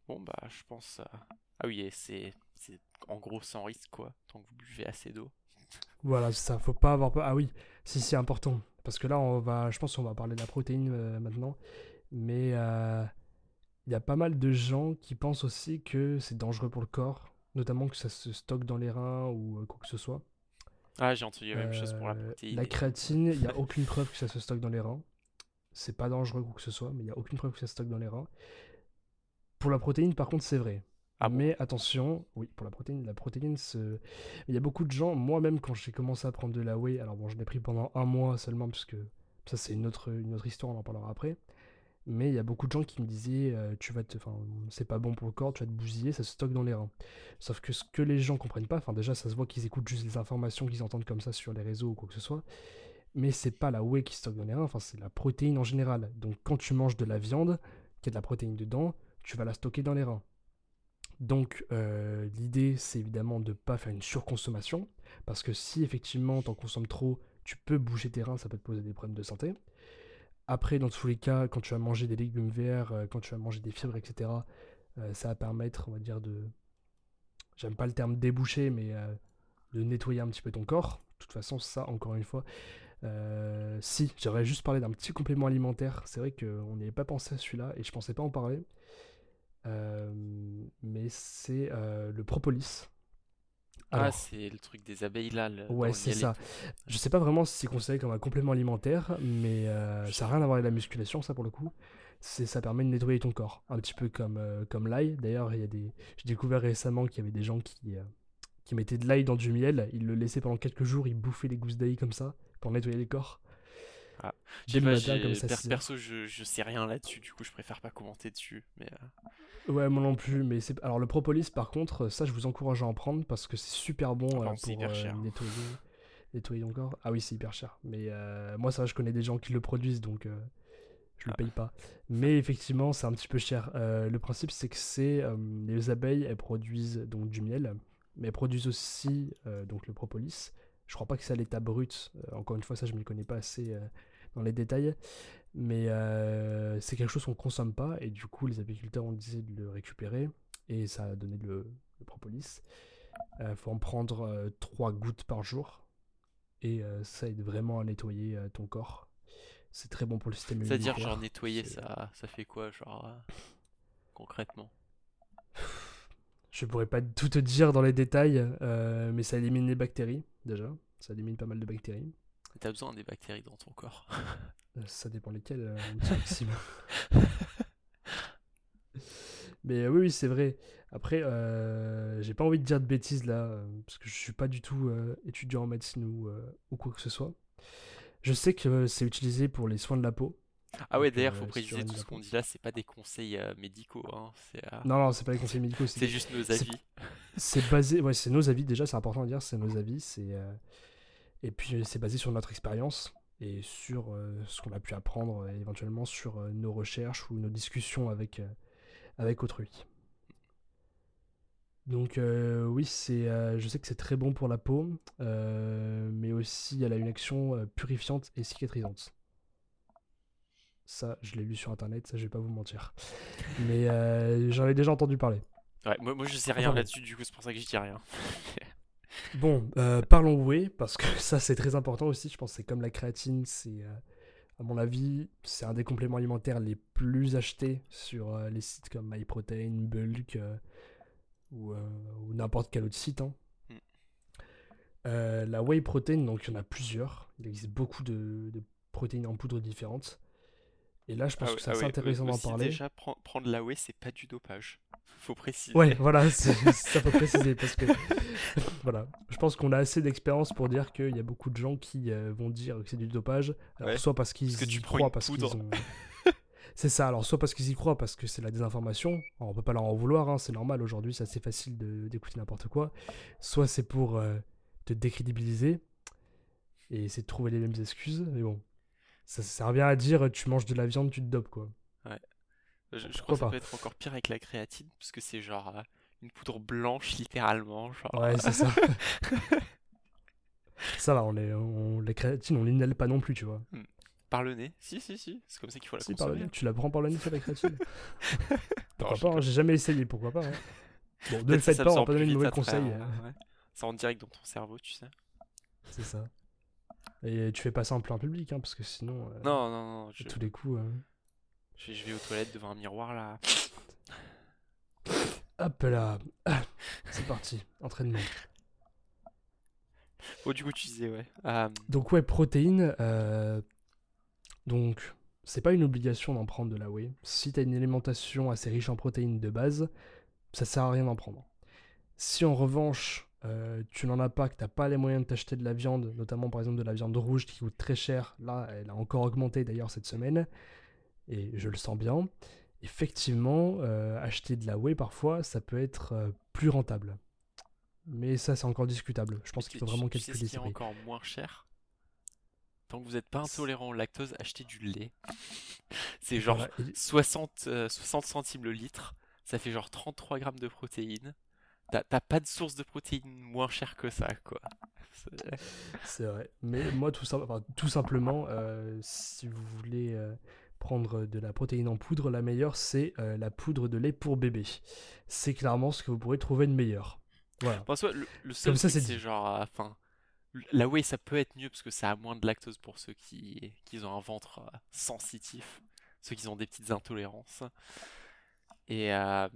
Bon, bah, je pense. euh, Ah oui, c'est c'est en gros sans risque, quoi, tant que vous buvez assez d'eau. Voilà, ça, faut pas avoir peur. Ah oui, si, c'est important. Parce que là, on va, je pense qu'on va parler de la protéine euh, maintenant. Mais euh, il y a pas mal de gens qui pensent aussi que c'est dangereux pour le corps, notamment que ça se stocke dans les reins ou euh, quoi que ce soit. Ah, j'ai entendu la même chose pour la Euh, protéine. la créatine, il n'y a aucune preuve que ça se stocke dans les reins. C'est pas dangereux ou que ce soit, mais il n'y a aucune preuve que ça se stocke dans les reins. Pour la protéine, par contre, c'est vrai. Ah bon? Mais attention, oui, pour la protéine, la protéine, se- il y a beaucoup de gens, moi-même, quand j'ai commencé à prendre de la whey, alors bon, je l'ai pris pendant un mois seulement, parce que ça, c'est une autre, une autre histoire, on en parlera après. Mais il y a beaucoup de gens qui me disaient, euh, tu vas te, c'est pas bon pour le corps, tu vas te bousiller, ça se stocke dans les reins. Sauf que ce que les gens comprennent pas, enfin déjà ça se voit qu'ils écoutent juste les informations qu'ils entendent comme ça sur les réseaux ou quoi que ce soit, mais c'est pas la whey qui stocke dans les reins, enfin c'est la protéine en général. Donc quand tu manges de la viande, qui a de la protéine dedans, tu vas la stocker dans les reins. Donc euh, l'idée c'est évidemment de pas faire une surconsommation, parce que si effectivement t'en consommes trop, tu peux bouger tes reins, ça peut te poser des problèmes de santé. Après, dans tous les cas, quand tu vas manger des légumes verts, euh, quand tu vas manger des fibres, etc., euh, ça va permettre, on va dire, de. J'aime pas le terme déboucher, mais euh, de nettoyer un petit peu ton corps. De toute façon, ça, encore une fois. si, j'aurais juste parlé d'un petit complément alimentaire. C'est vrai qu'on n'y avait pas pensé à celui-là et je pensais pas en parler. Mais c'est le propolis. Ah, c'est le truc des abeilles là. le- Ouais, c'est ça. Je sais pas vraiment si c'est considéré comme un complément alimentaire, mais euh, ça n'a rien à voir avec la musculation, ça pour le coup. Ça permet de nettoyer ton corps, un petit peu comme, euh, comme l'ail. D'ailleurs, il y a des, j'ai découvert récemment qu'il y avait des gens qui, euh, qui mettaient de l'ail dans du miel, ils le laissaient pendant quelques jours, ils bouffaient les gousses d'ail comme ça pour nettoyer les corps. Ah, pas, matin, comme ça, perso, je, je sais rien là-dessus, du coup, je préfère pas commenter dessus. Mais Ouais, moi non plus, mais c'est alors le propolis par contre, ça je vous encourage à en prendre parce que c'est super bon Par euh, contre, c'est pour hyper euh, cher. nettoyer, nettoyer ton corps. Ah oui, c'est hyper cher, mais euh, moi ça je connais des gens qui le produisent donc euh, je le Ah. paye pas. Mais effectivement, c'est un petit peu cher. Euh, le principe c'est que c'est euh, les abeilles, elles produisent donc du miel, mais elles produisent aussi euh, donc le propolis. Je crois pas que c'est à l'état brut. euh, encore une fois, ça je m'y connais pas assez euh, dans les détails. Mais euh, c'est quelque chose qu'on consomme pas et du coup les apiculteurs ont décidé de le récupérer et ça a donné le, le propolis. Il faut en prendre 3 gouttes par jour et euh, ça aide vraiment à nettoyer euh, ton corps. C'est très bon pour le système c'est-à-dire, immunitaire. genre, nettoyer, ça, ça fait quoi, genre, euh, concrètement? Je pourrais pas tout te dire dans les détails, euh, mais ça élimine les bactéries déjà. Ça élimine pas mal de bactéries. T'as besoin des bactéries dans ton corps. Euh, Ça dépend lesquels, euh, Maxime. Mais oui, oui, c'est vrai. Après, euh, j'ai pas envie de dire de bêtises là, parce que je suis pas du tout euh, étudiant en médecine ou, euh, ou quoi que ce soit. Je sais que c'est utilisé pour les soins de la peau. Ah ouais, d'ailleurs, faut préciser tout ce qu'on dit là, c'est pas des conseils médicaux, hein, Non, non, c'est pas les conseils médicaux, c'est juste nos avis. c'est basé, ouais, c'est nos avis déjà, c'est important à dire, c'est nos avis, c'est et puis euh, c'est basé sur notre expérience et sur euh, ce qu'on a pu apprendre euh, éventuellement sur euh, nos recherches ou nos discussions avec avec autrui. Donc oui, c'est, je sais que c'est très bon pour la peau, mais aussi elle a une action purifiante et cicatrisante. Ça, je l'ai lu sur internet, ça je vais pas vous mentir. Mais euh, j'en ai déjà entendu parler. Ouais, moi, moi je sais rien là-dessus, du coup, c'est pour ça que je dis rien. Bon, euh, parlons whey, parce que ça c'est très important aussi, je pense que c'est comme la créatine, c'est euh, à mon avis, c'est un des compléments alimentaires les plus achetés sur euh, les sites comme MyProtein, Bulk ou, ou n'importe quel autre site. hein. Mm. Euh, la whey protein, donc il y en a plusieurs, il existe beaucoup de, de protéines en poudre différentes. Et là je pense Ah que c'est ah assez ouais, intéressant d'en parler. Déjà, pren- prendre la whey, c'est pas du dopage. Faut préciser. Ouais, voilà, ça faut préciser parce que voilà, je pense qu'on a assez d'expérience pour dire qu'il y a beaucoup de gens qui euh, vont dire que c'est du dopage, alors Ouais, soit parce qu'ils y croient parce qu'ils ont C'est ça, alors soit parce qu'ils y croient parce que c'est la désinformation, alors, on peut pas leur en vouloir, hein, c'est normal aujourd'hui, c'est assez facile d'écouter n'importe quoi, soit c'est pour euh, te décrédibiliser et essayer de trouver les mêmes excuses, mais bon, ça, ça revient à dire tu manges de la viande, tu te dopes quoi. Je, crois que ça pas peut être encore pire avec la créatine, parce que c'est genre euh, une poudre blanche, littéralement. Genre, Ouais, c'est ça. ça va, on est, on, les créatines, on l'inhale pas non plus, tu vois. Hmm. Par le nez? Si, si, si. C'est comme ça qu'il faut la Si, par le consommer. nez. Tu la prends par le nez, tu la créatine. Non, pourquoi je pas, hein, j'ai jamais essayé, pourquoi pas. hein. Bon, ne le ça faites pas, on va pas donner de mauvais conseils. hein, hein. ouais. Ça rentre direct dans ton cerveau, tu sais. C'est ça. Et tu fais pas ça en plein public, hein, parce que sinon, euh, Non, non, non. Je, tous les coups. euh, je, je vais aux toilettes devant un miroir là. Hop là. Ah, C'est parti, entraînement. Oh, du coup, tu disais, ouais. Euh, Donc ouais, protéines. euh, Donc, c'est pas une obligation d'en prendre de la whey. Si t'as une alimentation assez riche en protéines de base, ça sert à rien d'en prendre. Si en revanche, euh, tu n'en as pas, que t'as pas les moyens de t'acheter de la viande, notamment par exemple de la viande rouge qui coûte très cher, là, elle a encore augmenté d'ailleurs cette semaine, et je le sens bien. Effectivement, euh, acheter de la whey parfois, ça peut être euh, plus rentable. Mais ça, c'est encore discutable. Je pense qu'il faut tu- vraiment tu sais calculer ce qui est encore moins cher? Tant que vous n'êtes pas intolérant au lactose, achetez du lait. C'est genre Voilà, et- 60, euh, 60 centimes le litre. Ça fait genre 33 grammes de protéines. T'as pas de source de protéines moins chère que ça, quoi. C'est- vrai. Mais moi, tout, sim- enfin, tout simplement, si vous voulez prendre de la protéine en poudre, la meilleure, c'est euh, la poudre de lait pour bébé. C'est clairement ce que vous pourrez trouver de meilleur. Voilà. Bon, en soi, le, le seul Comme ça, c'est genre, euh, enfin, la whey, ça peut être mieux parce que ça a moins de lactose pour ceux qui, qui ont un ventre euh, sensitif, ceux qui ont des petites intolérances. Et, euh,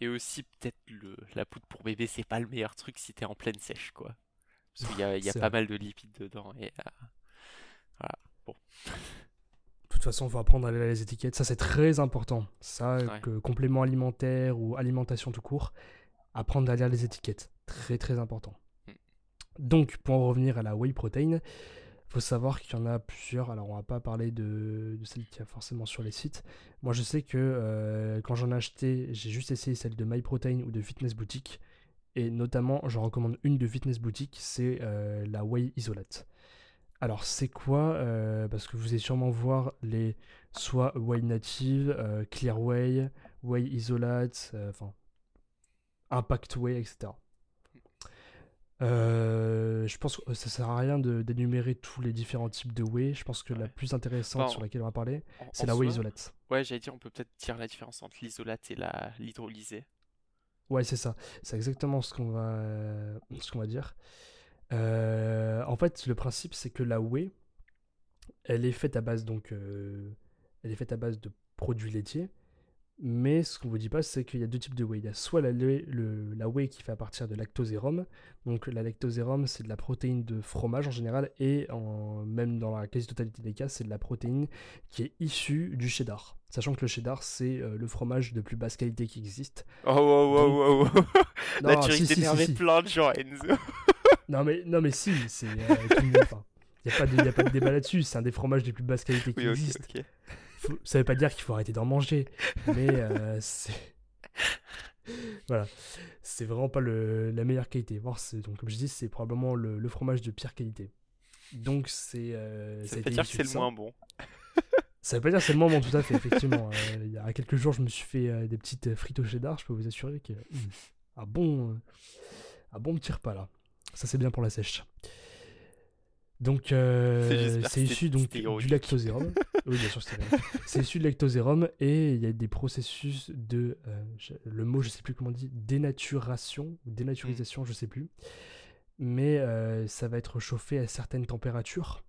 et aussi, peut-être le, la poudre pour bébé, c'est pas le meilleur truc si t'es en pleine sèche, quoi. Parce qu'il y a, y pas vrai. mal de lipides dedans. Et, euh, De toute façon, il faut apprendre à lire les étiquettes. Ça, c'est très important. Ça, Ouais. que complément alimentaire ou alimentation tout court, apprendre à lire les étiquettes. Très, très important. Mm. Donc, pour en revenir à la whey protein, faut savoir qu'il y en a plusieurs. Alors, on va pas parler de, de celle qu'il y a forcément sur les sites. Moi, je sais que euh, quand j'en ai acheté, j'ai juste essayé celle de MyProtein ou de Fitness Boutique. Et notamment, j'en recommande une de Fitness Boutique, c'est euh, la Whey Isolate. Alors, c'est quoi euh, Parce que vous allez sûrement voir les soit Whey Native, euh, Clear Whey, Whey Isolate, euh, enfin, Impact Whey, etc. Euh, je pense que ça sert à rien de- d'énumérer tous les différents types de whey. Je pense que la plus intéressante Enfin, sur laquelle on va parler, c'est la soi, isolate. Ouais, j'allais dire, on peut peut-être dire la différence entre l'isolate et la l'hydrolysée. Ouais, c'est ça. C'est exactement ce qu'on va, ce qu'on va dire. Euh, en fait, le principe, c'est que la whey, elle est faite à base donc, euh, elle est faite à base de produits laitiers. Mais ce qu'on vous dit pas, c'est qu'il y a deux types de whey. Il y a soit la, lait- le- la whey qui fait à partir de lactosérum. Donc la lactosérum, c'est de la protéine de fromage en général, et en, même dans la quasi-totalité des cas, c'est de la protéine qui est issue du cheddar. Sachant que le cheddar, c'est euh, le fromage de plus basse qualité qui existe. Oh, wow, wow, wow, wow. Là, tu risques d'énerver plein de gens, Enzo. Non mais, non mais si, c'est... euh, Il n'y a, pas de- y a pas de débat là-dessus, c'est un des fromages de plus basse qualité qui Oui, existe. Faut- ça veut pas dire qu'il faut arrêter d'en manger, mais euh, c'est... voilà, c'est vraiment pas le, la meilleure qualité. Donc, comme je dis, c'est probablement le, le fromage de pire qualité. Donc c'est... euh, Ça a veut pas dire que c'est le moins bon. Ça veut pas dire que c'est le moins bon, tout à fait, effectivement. Euh, il y a quelques jours, je me suis fait des petites frites au cheddar, je peux vous assurer que... hum, un bon... un bon petit repas, là. Ça, c'est bien pour la sèche. Donc, euh, c'est issu donc, du lactosérum. oui, bien sûr, c'est. C'est issu de lactosérum et il y a des processus de... euh, le mot, je sais plus comment on dit, dénaturation, dénaturisation, je sais plus. Mais euh, ça va être chauffé à certaines températures.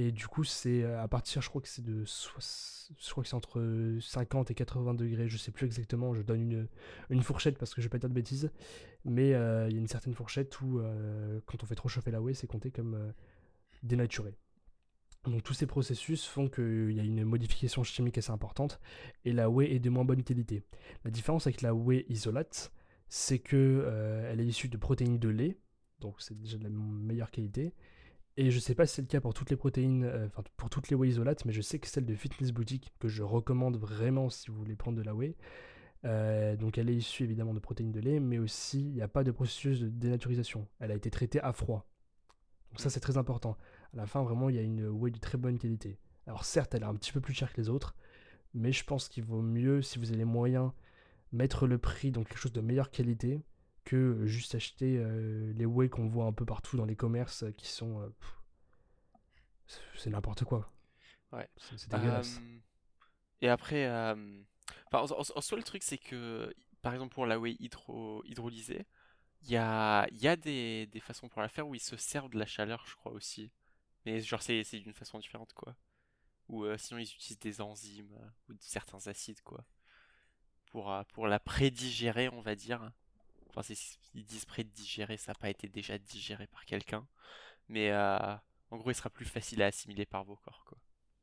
Et du coup, c'est euh, à partir, je crois que c'est de... Je crois que c'est entre 50 et 80 degrés, je sais plus exactement, je donne une, fourchette parce que je vais pas dire de bêtises. Mais euh, il y a une certaine fourchette où, euh, quand on fait trop chauffer la whey, c'est compté comme euh, dénaturé. Donc tous ces processus font qu'il y a une modification chimique assez importante et la whey est de moins bonne qualité. La différence avec la whey isolate, c'est que euh, elle est issue de protéines de lait, donc c'est déjà de la meilleure qualité. Et je sais pas si c'est le cas pour toutes les protéines, euh, pour toutes les whey isolates, mais je sais que celle de Fitness Boutique, que je recommande vraiment si vous voulez prendre de la whey, euh, donc elle est issue évidemment de protéines de lait, mais aussi il n'y a pas de processus de dénaturisation. Elle a été traitée à froid. Donc ça c'est très important. À la fin vraiment il y a une whey de très bonne qualité. Alors certes elle est un petit peu plus chère que les autres, mais je pense qu'il vaut mieux si vous avez les moyens mettre le prix dans quelque chose de meilleure qualité que juste acheter euh, les whey qu'on voit un peu partout dans les commerces euh, qui sont... euh, c'est- n'importe quoi. Ouais. C'est dégueulasse. Euh, et après, euh, enfin, en, en- en soi, le truc, c'est que, par exemple, pour la whey hydro, hydrolysée, il y a, y a des, des façons pour la faire où ils se servent de la chaleur, je crois aussi. Mais genre, c'est c'est d'une façon différente, quoi. Ou euh, sinon, ils utilisent des enzymes euh, ou certains acides, quoi. Pour, euh, pour la prédigérer, on va dire. Enfin, c'est- ils disent prédigérer, ça n'a pas été déjà digéré par quelqu'un. Mais euh, en gros, il sera plus facile à assimiler par vos corps, quoi.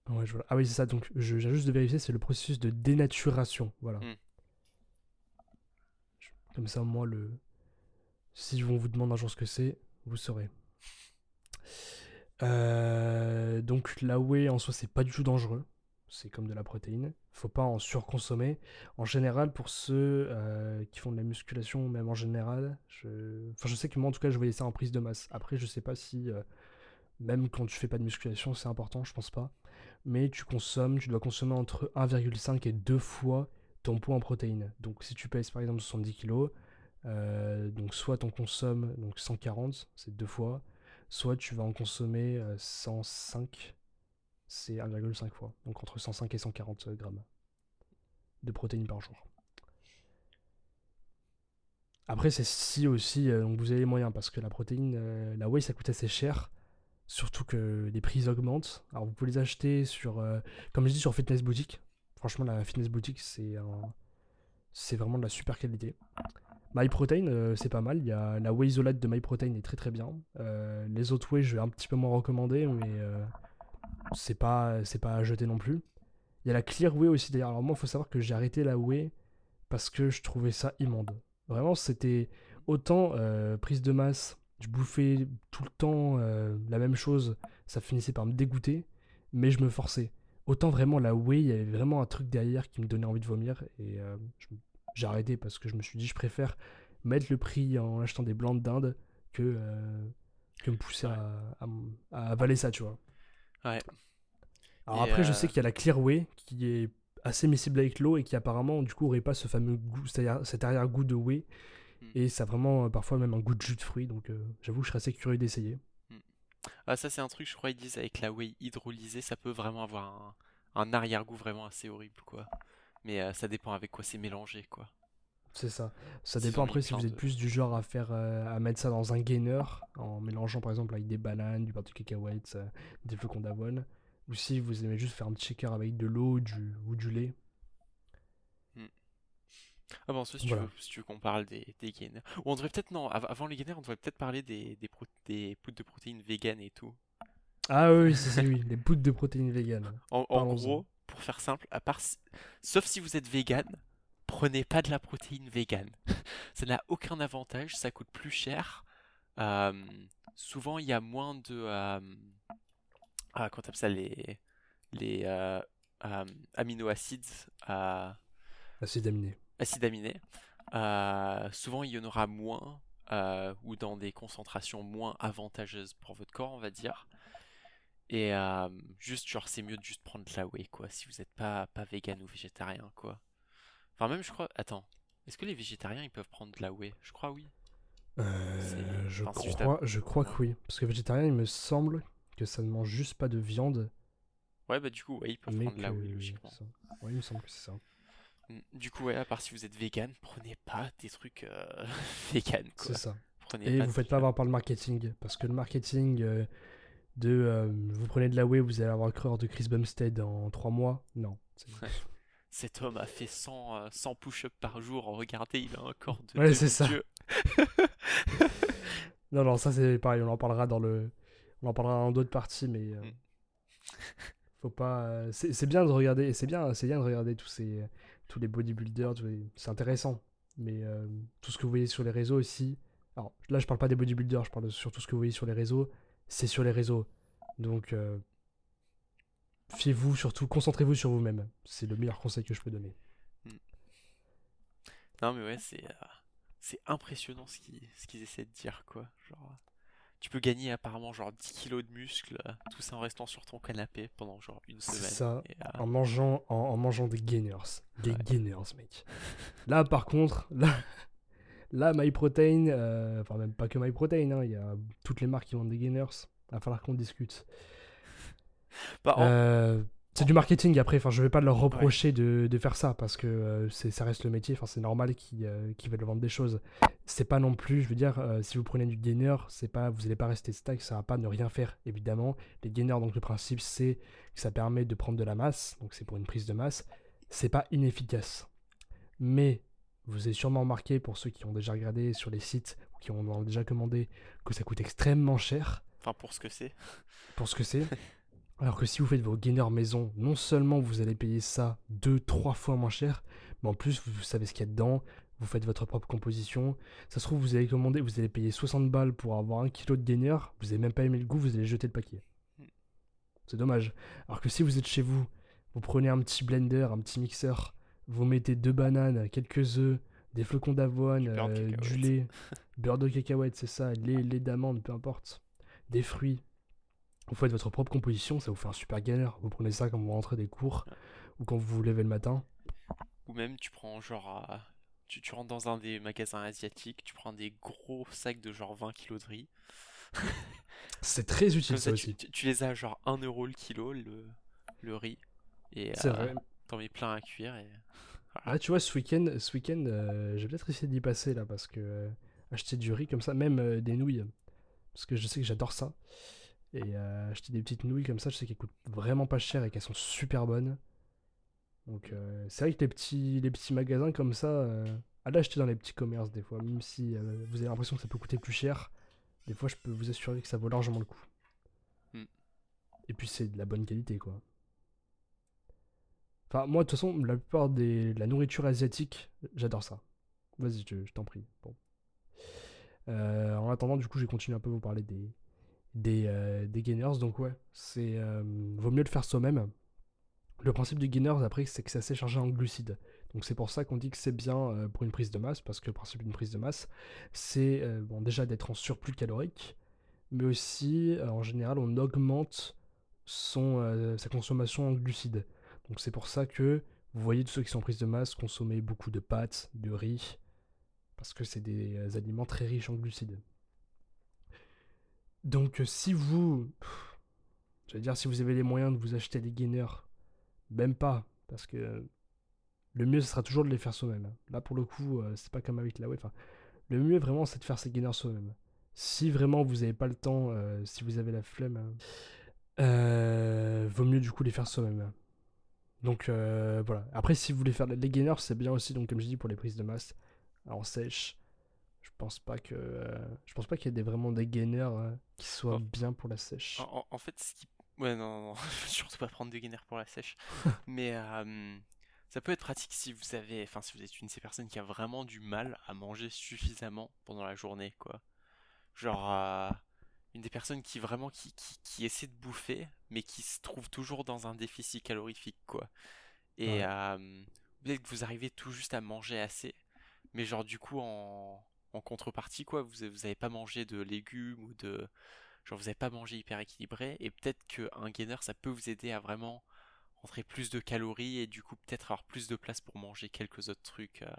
Ouais, je vois. Ah oui, c'est ça. Donc, j'ai juste de vérifier, c'est le processus de dénaturation. Voilà. Hmm. Comme ça, moi, le. Si on vous demande un jour ce que c'est, vous saurez. Euh, donc, la whey en soi, c'est pas du tout dangereux. C'est comme de la protéine. Faut pas en surconsommer. En général, pour ceux euh, qui font de la musculation, même en général, je... Enfin, je sais que moi, en tout cas, je voyais ça en prise de masse. Après, je sais pas si, euh, même quand tu fais pas de musculation, c'est important, je pense pas mais tu consommes, tu dois consommer entre 1,5 et 2 fois ton poids en protéines. Donc si tu pèses par exemple 70 kg, euh, donc soit tu en consommes donc 140, c'est deux fois, soit tu vas en consommer euh, 105, c'est 1,5 fois. Donc entre 105 et 140 grammes de protéines par jour. Après c'est si aussi euh, vous avez les moyens parce que la protéine, euh, la whey ça coûte assez cher. Surtout que les prix augmentent. Alors vous pouvez les acheter sur, euh, comme je dis, sur Fitness Boutique. Franchement, la Fitness Boutique, c'est vraiment de la super qualité. MyProtein, c'est pas mal. Il y a la whey isolate de MyProtein est très très bien. Les autres whey, je vais un petit peu moins recommander, mais c'est pas c'est pas à jeter non plus. Il y a la Clear Whey aussi d'ailleurs. Alors moi, il faut savoir que j'ai arrêté la whey parce que je trouvais ça immonde. Vraiment, c'était autant euh, prise de masse, je bouffais tout le temps euh, la même chose, ça finissait par me dégoûter, mais je me forçais. Autant vraiment la whey, il y avait vraiment un truc derrière qui me donnait envie de vomir, et euh, j'ai arrêté parce que je me suis dit, je préfère mettre le prix en achetant des blancs d'Inde que, que me pousser à, à m- à avaler ça, tu vois. Ouais. Alors Et, après, je euh, sais qu'il y a la Clear Whey qui est assez miscible avec l'eau et qui apparemment, du coup, aurait pas ce fameux goût, c'est-à-dire cet arrière-goût de whey. Hmm. Et ça a vraiment euh, parfois même un goût de jus de fruits, donc euh, j'avoue que je serais assez curieux d'essayer. Ah, ça, c'est un truc, je crois, ils disent avec la whey hydrolysée, ça peut vraiment avoir un, un arrière-goût vraiment assez horrible, quoi. Mais euh, ça dépend avec quoi c'est mélangé, quoi. C'est ça. Ça dépend après si vous êtes plus du genre à faire euh, à mettre ça dans un gainer en mélangeant par exemple avec des bananes, du beurre de cacahuètes, euh, des flocons d'avoine, ou si vous aimez juste faire un petit shaker avec de l'eau du, ou du lait. Ah bon, si Voilà. tu veux, si tu veux qu'on parle des, des gainers. Ou on devrait peut-être, non, av- avant les gainers, on devrait peut-être parler des, des, pro- des poudres de protéines véganes et tout. Ah oui, c'est oui, les poudres de protéines véganes. En, en gros, pour faire simple, à part si- sauf si vous êtes vegan, prenez pas de la protéine vegan. ça n'a aucun avantage, ça coûte plus cher. Euh, souvent, il y a moins de euh, ah, comment ça les les euh, euh, aminoacides, Acides aminés. acides aminés. Souvent, il y en aura moins ou dans des concentrations moins avantageuses pour votre corps, on va dire. Et juste, genre, c'est mieux de juste prendre de la whey, quoi, si vous n'êtes pas, pas vegan ou végétarien, quoi. Enfin, même, je crois. Attends, est-ce que les végétariens ils peuvent prendre de la whey? Je crois oui. Euh, C'est- je enfin, c'est crois, je crois que oui. Parce que végétarien, il me semble que ça ne mange juste pas de viande, Ouais, bah, du coup, ouais, ils peuvent mais prendre de la whey, logiquement. ça- Ouais, il me semble que c'est ça. Mm. Du coup, ouais, à part si vous êtes vegan, prenez pas des trucs euh, vegan, quoi. C'est ça. Prenez Et vous faites pas avoir par le marketing, parce que le marketing euh, de euh, vous prenez de la whey, vous allez avoir le corps de Chris Bumstead en 3 mois, non. Cet homme a fait 100, euh, 100 push-ups par jour. Regardez, il a un corps de Ouais, c'est ça. Non, non, ça c'est pareil, on en parlera dans le, on en parlera dans d'autres parties, mais euh, Mm. faut pas. euh, c'est c'est bien de regarder, c'est bien, c'est bien de regarder tous ces, tous les bodybuilders, les- c'est intéressant, mais euh, tout ce que vous voyez sur les réseaux aussi. Alors là, je parle pas des bodybuilders, je parle de- sur tout ce que vous voyez sur les réseaux, c'est sur les réseaux, donc euh, fiez-vous surtout, concentrez-vous sur vous-même. C'est le meilleur conseil que je peux donner. Non, mais ouais, c'est euh, c'est impressionnant ce qu'ils essaient de dire, quoi. Genre, tu peux gagner apparemment genre 10 kilos de muscles, tout ça en restant sur ton canapé pendant genre une semaine. ça. Et, euh, en mangeant, en, en mangeant des gainers. Des Ouais. gainers, mec. Là, par contre, là, là MyProtein, euh, enfin, même pas que MyProtein, hein, il y a toutes les marques qui vendent des gainers. Il va falloir qu'on discute. Bah, en, Euh, C'est du marketing après, enfin je vais pas leur reprocher de, de, faire ça parce que euh, ça reste le métier, enfin c'est normal qu'ils euh, veulent vendre des choses. C'est pas non plus, je veux dire, euh, si vous prenez du gainer, c'est pas, vous allez pas rester stack, ça va pas ne rien faire évidemment. Les gainers, donc le principe c'est que ça permet de prendre de la masse, donc c'est pour une prise de masse. C'est pas inefficace, mais vous avez sûrement remarqué pour ceux qui ont déjà regardé sur les sites ou qui ont déjà commandé que ça coûte extrêmement cher. Enfin pour ce que c'est. Pour ce que c'est. Alors que si vous faites vos gainers maison, non seulement vous allez payer ça 2-3 fois moins cher, mais en plus vous savez ce qu'il y a dedans, vous faites votre propre composition. Ça se trouve, vous allez commander, vous allez payer 60 balles pour avoir un kilo de gainer, vous n'avez même pas aimé le goût, vous allez jeter le paquet. Hmm. C'est dommage. Alors que si vous êtes chez vous, vous prenez un petit blender, un petit mixeur, vous mettez deux bananes, quelques œufs, des flocons d'avoine, du, euh, lait, beurre de cacahuète, c'est ça, lait, lait d'amande, peu importe, des fruits, vous faites votre propre composition, ça vous fait un super galère. Vous prenez ça quand vous rentrez des cours ou quand vous vous levez le matin. Ou même tu prends genre. Tu, tu, rentres dans un des magasins asiatiques, tu prends des gros sacs de genre 20 kg de riz. C'est très utile ça, aussi. Tu, les as genre 1 euro le kilo, le, le riz. Et euh, t'en mets plein à cuire. Et... Ah, tu vois, ce week-end, ce week euh, je vais peut-être essayer d'y passer là parce que euh, acheter du riz comme ça, même des nouilles, parce que je sais que j'adore ça. Et euh, acheter des petites nouilles comme ça, je sais qu'elles coûtent vraiment pas cher et qu'elles sont super bonnes. Donc euh, c'est vrai que les petits, les petits magasins comme ça, euh, allez acheter dans les petits commerces des fois, même si vous avez l'impression que ça peut coûter plus cher. Des fois, je peux vous assurer que ça vaut largement le coup. Hmm. Et puis c'est de la bonne qualité, quoi. Enfin, moi, de toute façon, la plupart de la nourriture asiatique, j'adore ça. Vas-y, je, je t'en prie. Bon. en attendant, du coup, je vais continuer un peu à vous parler des, des, euh, gainers. Donc ouais, c'est euh, vaut mieux le faire soi-même. Le principe du gainer après c'est que c'est assez chargé en glucides. Donc c'est pour ça qu'on dit que c'est bien euh, pour une prise de masse, parce que le principe d'une prise de masse, c'est bon, déjà d'être en surplus calorique, mais aussi en général on augmente sa consommation en glucides. Donc c'est pour ça que vous voyez tous ceux qui sont en prise de masse consommer beaucoup de pâtes, de riz, parce que c'est des aliments très riches en glucides. Donc euh, si vous... Je dire, si vous avez les moyens de vous acheter des gainers, même pas, parce que le mieux, ce sera toujours de les faire soi-même. Là, pour le coup, euh, c'est pas comme avec la. Enfin, le mieux, vraiment, c'est de faire ces gainers soi-même. Si vraiment vous n'avez pas le temps, euh, si vous avez la flemme, vaut mieux du coup les faire soi-même. Donc voilà. Après, si vous voulez faire les gainers, c'est bien aussi, donc comme je dis, pour les prises de masse en sèche pense pas que euh, je pense pas qu'il y ait des, vraiment des gainers euh, qui soient bien pour la sèche. En, fait, ce qui... ouais non, non, surtout pas prendre des gainers pour la sèche. Mais euh, ça peut être pratique si vous avez, enfin si vous êtes une de ces personnes qui a vraiment du mal à manger suffisamment pendant la journée, quoi. Genre une des personnes qui vraiment qui, qui, qui, essaie de bouffer, mais qui se trouve toujours dans un déficit calorifique, quoi. Et peut-être que vous arrivez tout juste à manger assez, mais genre du coup en en contrepartie, quoi. Vous n'avez pas mangé de légumes ou de. Genre, vous n'avez pas mangé hyper équilibré. Et peut-être qu'un gainer, ça peut vous aider à vraiment rentrer plus de calories et du coup, peut-être avoir plus de place pour manger quelques autres trucs euh,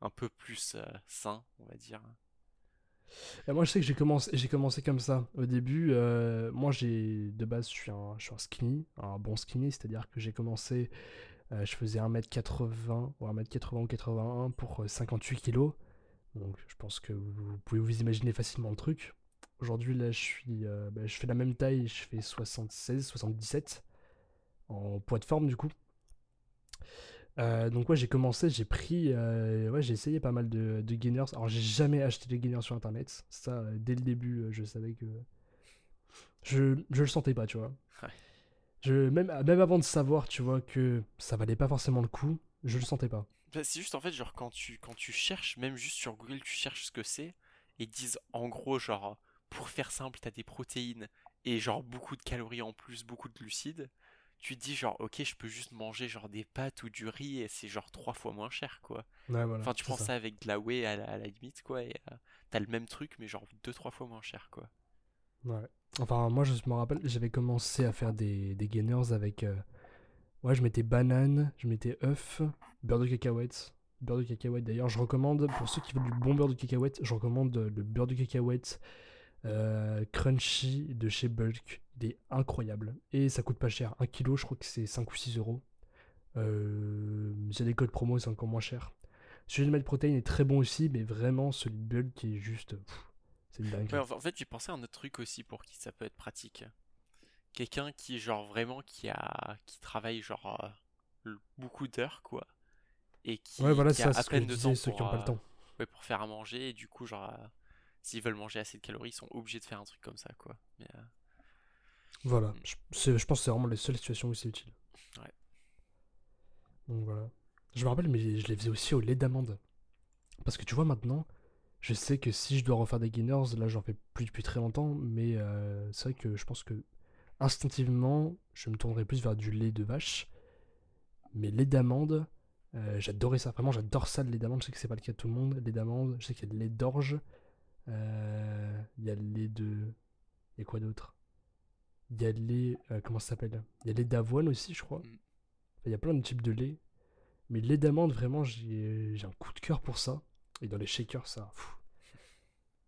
un peu plus euh, sains, on va dire. moi, je sais que j'ai commencé, j'ai commencé comme ça. Au début, euh, moi, j'ai de base, je suis un, je suis un skinny, un bon skinny, c'est-à-dire que j'ai commencé, je faisais 1m80 ou 1m80 ou 81 pour 58 kg. Donc je pense que vous pouvez vous imaginer facilement le truc. Aujourd'hui là je suis euh, bah, je fais la même taille, je fais 76, 77 en poids de forme du coup. Euh, donc ouais j'ai commencé, j'ai pris, euh, ouais j'ai essayé pas mal de, gainers. Alors j'ai jamais acheté de gainers sur internet. Ça dès le début je savais que je, je le sentais pas tu vois. Je, même, même avant de savoir tu vois que ça valait pas forcément le coup, je le sentais pas. Bah, c'est juste en fait, genre quand tu, quand tu cherches, même juste sur Google, tu cherches ce que c'est, et disent en gros, genre, pour faire simple, t'as des protéines et genre beaucoup de calories en plus, beaucoup de glucides. Tu te dis genre, ok, je peux juste manger genre des pâtes ou du riz et c'est genre trois fois moins cher, quoi. enfin, tu prends ça. avec de la whey à la, limite, quoi, et euh, t'as le même truc, mais genre deux, trois fois moins cher, quoi. Ouais. Enfin, moi, je me rappelle, j'avais commencé à faire des, des gainers avec. Euh, Ouais, je mettais banane, je mettais œuf, beurre de cacahuète. Beurre de cacahuète, d'ailleurs, je recommande, pour ceux qui veulent du bon beurre de cacahuète, je recommande le beurre de cacahuète euh, crunchy de chez Bulk. Il est incroyable. Et ça coûte pas cher. Un kilo, je crois que c'est 5 ou 6 euros. Euh, a des codes promo, c'est encore moins cher. Celui de Mad Protein est très bon aussi, mais vraiment, celui de qui est juste. c'est dingue. en fait, j'ai pensé à un autre truc aussi pour qui ça peut être pratique. Quelqu'un qui, genre, vraiment, qui a qui travaille, genre, euh, beaucoup d'heures, quoi. Et qui, ouais, voilà, qui a ça, à peine de disais, temps ceux pour, qui n'ont pas le euh, temps. ouais, pour faire à manger. Et du coup, genre, euh, s'ils veulent manger assez de calories, ils sont obligés de faire un truc comme ça, quoi. Mais, euh, Voilà, Mm. je, je pense que c'est vraiment les seules situations où c'est utile. Ouais. Donc voilà. Je me rappelle, mais je les faisais aussi au lait d'amande. Parce que tu vois, maintenant, je sais que si je dois refaire des gainers, là j'en fais plus depuis très longtemps, mais euh, c'est vrai que je pense que instinctivement, je me tournerai plus vers du lait de vache. Mais lait d'amande, euh, j'adorais ça. Vraiment, j'adore ça, le lait d'amande. Je sais que c'est pas le cas de tout le monde. Lait d'amande, je sais qu'il y a le lait d'orge. Euh, Il y a le lait de. Il y a quoi d'autre? Il y a le lait. euh, comment ça s'appelle? Il y a le lait d'avoine aussi, je crois. Mm. Il y a plein de types de lait. Mais le lait d'amande, vraiment, j'ai un coup de cœur pour ça. Et dans les shakers, ça.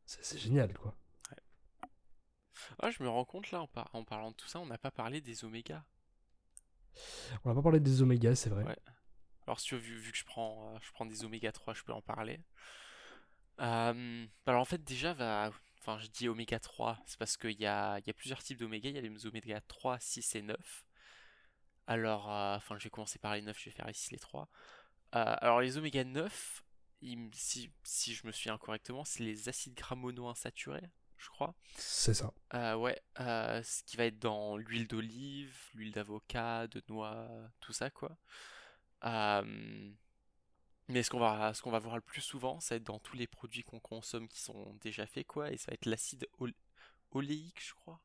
c'est génial, quoi. Ah, je me rends compte là, en, par- en parlant de tout ça, on n'a pas parlé des omégas. On va pas parlé des omégas, c'est vrai. Ouais. Alors, si tu veux, vu, vu que je prends, euh, je prends des oméga 3, je peux en parler. Euh, alors, en fait, déjà, va... enfin, je dis oméga 3, c'est parce qu'il y a, il y a plusieurs types d'oméga. Il y a les oméga 3, 6 et 9. Alors, euh, enfin, je vais commencer par les 9, je vais faire ici les 3. Euh, alors, les oméga 9, il me- si, si je me souviens correctement, c'est les acides gras monoinsaturés, je crois. C'est ça. Euh, ouais, euh, ce qui va être dans l'huile d'olive, l'huile d'avocat, de noix, tout ça quoi. Euh, mais ce qu'on va, ce qu'on va voir le plus souvent, ça va être dans tous les produits qu'on consomme qui sont déjà faits quoi, et ça va être l'acide ol- oléique, je crois.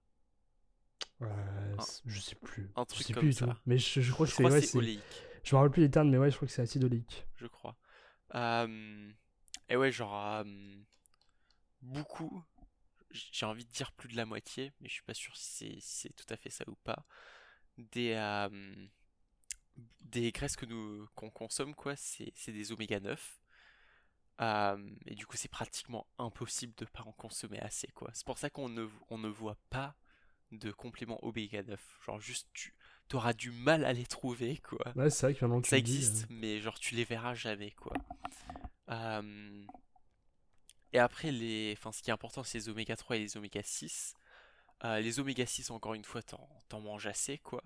Euh, c'est- je sais plus. un je truc sais comme plus ça. tout. Mais je, je crois que Je c'est. ouais, que c'est c'est- oléique, Je me rappelle plus les termes, mais ouais, je crois que c'est acide oléique. je crois. Euh, et ouais, genre euh, beaucoup. J'ai envie de dire plus de la moitié, mais je suis pas sûr si c'est tout à fait ça ou pas. Des euh, des graisses que nous qu'on consomme quoi, c'est des oméga 9. Euh, et du coup, c'est pratiquement impossible de pas en consommer assez quoi. C'est pour ça qu'on ne on ne voit pas de compléments oméga 9. Genre juste tu auras du mal à les trouver quoi. Ouais, c'est vrai que que Ça tu le dis, existe, mais genre tu les verras jamais quoi. Euh, Et après les, enfin ce qui est important c'est les oméga 3 et les oméga 6. Euh, les oméga 6 encore une fois t'en manges assez quoi.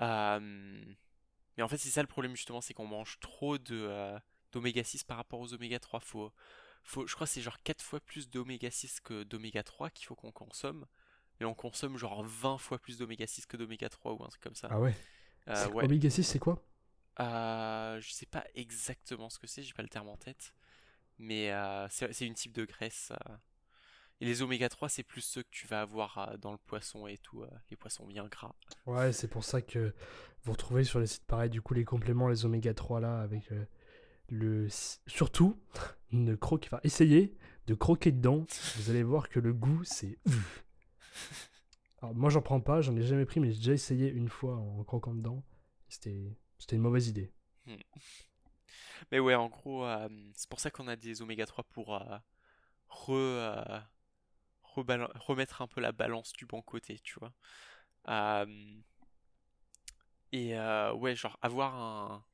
Euh, Mais en fait c'est ça le problème justement c'est qu'on mange trop de euh, d'oméga 6 par rapport aux oméga 3. Faut, faut, je crois que c'est genre 4 fois plus d'oméga 6 que d'oméga 3 qu'il faut qu'on consomme. Mais on consomme genre 20 fois plus d'oméga 6 que d'oméga 3 ou un truc comme ça. Ah ouais. Euh, ouais. Oméga 6, c'est quoi? Je sais pas exactement ce que c'est, j'ai pas le terme en tête. Mais euh, c'est une type de graisse. euh. Et les oméga 3, c'est plus ceux que tu vas avoir euh, dans le poisson et tout, les poissons bien gras. Ouais, c'est pour ça que vous retrouvez sur les sites pareils, du coup, les compléments, les oméga 3 là, avec euh, le. Surtout, ne croquez. Enfin, essayez de croquer dedans. Vous allez voir que le goût, c'est. Alors, moi, j'en prends pas, j'en ai jamais pris, mais j'ai déjà essayé une fois en croquant dedans. C'était c'était une mauvaise idée. Mais ouais, en gros, euh, c'est pour ça qu'on a des oméga 3 pour euh, re, euh, remettre un peu la balance du bon côté, tu vois. Et ouais, genre avoir un,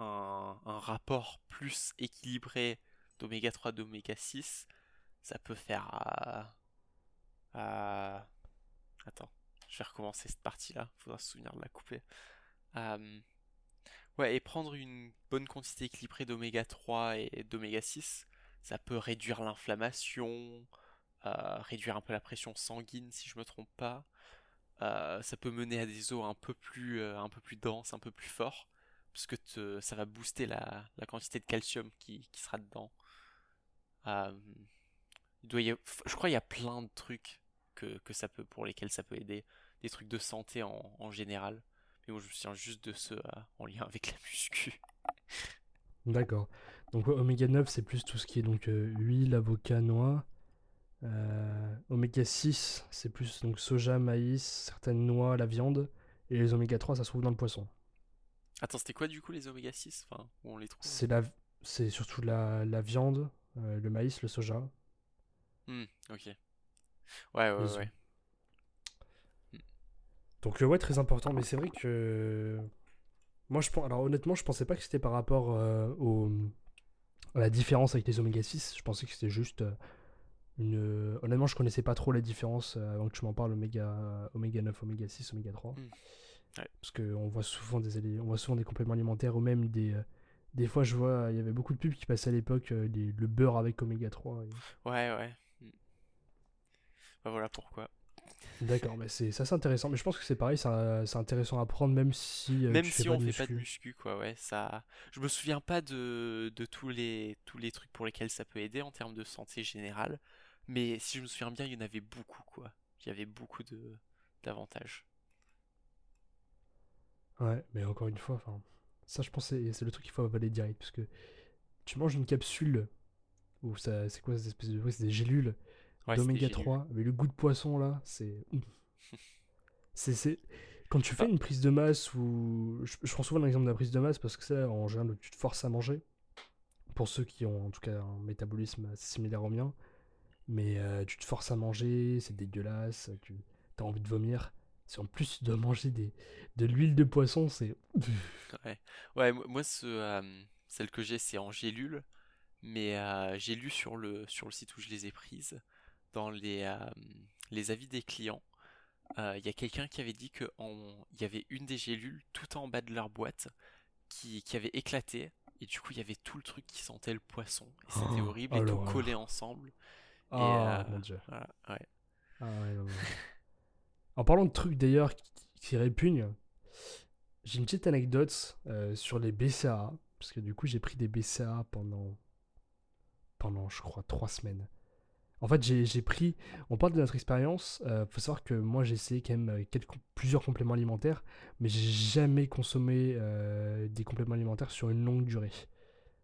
un, rapport plus équilibré d'oméga 3 d'oméga 6, ça peut faire... Attends, je vais recommencer cette partie-là, faudra se souvenir de la couper. Ouais, et prendre une bonne quantité équilibrée d'oméga 3 et d'oméga 6, ça peut réduire l'inflammation, euh, réduire un peu la pression sanguine si je me trompe pas. Euh, ça peut mener à des os un peu plus, euh, un peu plus denses, un peu plus forts, puisque te- ça va booster la, la quantité de calcium qui, qui sera dedans. Doit y je crois qu'il y a plein de trucs que, que ça peut, pour lesquels ça peut aider, des trucs de santé en général. Mais je me souviens juste de ceux euh, en lien avec la muscu. D'accord. Donc, ouais, oméga 9, c'est plus tout ce qui est donc euh, huile, avocat, noix. Euh, oméga 6, c'est plus donc soja, maïs, certaines noix, la viande. Et les oméga 3, ça se trouve dans le poisson. Attends, c'était quoi du coup les oméga 6 Enfin, où on les trouve? C'est la, c'est surtout la, la viande, euh, le maïs, le soja. Hmm, ok. Ouais, ouais, Les ouais. Donc, euh, ouais, très important. Mais c'est vrai que. Moi, je pense. Alors, honnêtement, je pensais pas que c'était par rapport euh, au... à la différence avec les oméga 6. Je pensais que c'était juste euh, une. Honnêtement, je connaissais pas trop la différence avant que tu m'en parles, oméga... oméga 9, oméga 6, oméga 3. Mm. Ouais. Parce qu'on voit souvent des on voit souvent des compléments alimentaires ou même des. Des fois, je vois, il y avait beaucoup de pubs qui passaient à l'époque, le beurre avec oméga 3. et- Ouais, ouais. Bah, voilà pourquoi. D'accord, mais c'est ça c'est intéressant. Mais je pense que c'est pareil, c'est intéressant à prendre même si euh, Même tu si on de fait pas de muscu. quoi, ouais, ça. Je me souviens pas de, de tous les, tous les trucs pour lesquels ça peut aider en termes de santé générale, mais si je me souviens bien, il y en avait beaucoup, quoi. Il y avait beaucoup de d'avantages. Ouais, mais encore une fois, enfin, ça je pense que c'est c'est le truc qu'il faut avaler direct parce que tu manges une capsule ou ça c'est quoi cette espèce de ouais, c'est des gélules Ouais, d'oméga génial. 3 avec le goût de poisson là, c'est c'est c'est quand tu fais Ah. une prise de masse ou je, je prends souvent l'exemple de la prise de masse parce que c'est en général tu te forces à manger pour ceux qui ont en tout cas un métabolisme assez similaire au mien, mais euh, tu te forces à manger, c'est dégueulasse, tu as envie de vomir. Si en plus tu dois manger des, de l'huile de poisson, c'est. Ouais, ouais, mo- moi, ce, euh, celle que j'ai, c'est en gélule, mais euh, j'ai lu sur le, sur le site où je les ai prises, dans les, euh, les avis des clients, euh, il y a quelqu'un qui avait dit que en- il y avait une des gélules tout en bas de leur boîte qui, qui avait éclaté, et du coup, il y avait tout le truc qui sentait le poisson, et c'était Oh, horrible, oh et tout collé ensemble, et Ah euh, mon dieu. voilà, ouais. Ah ouais, non, non. En parlant de trucs d'ailleurs qui, qui répugnent, j'ai une petite anecdote euh, sur les BCAA. Parce que du coup, j'ai pris des BCAA pendant, pendant, je crois, trois semaines. En fait, j'ai pris. On parle de notre expérience. Il faut savoir que moi, j'ai essayé quand même euh, quelques, plusieurs compléments alimentaires. Mais j'ai jamais consommé euh, des compléments alimentaires sur une longue durée.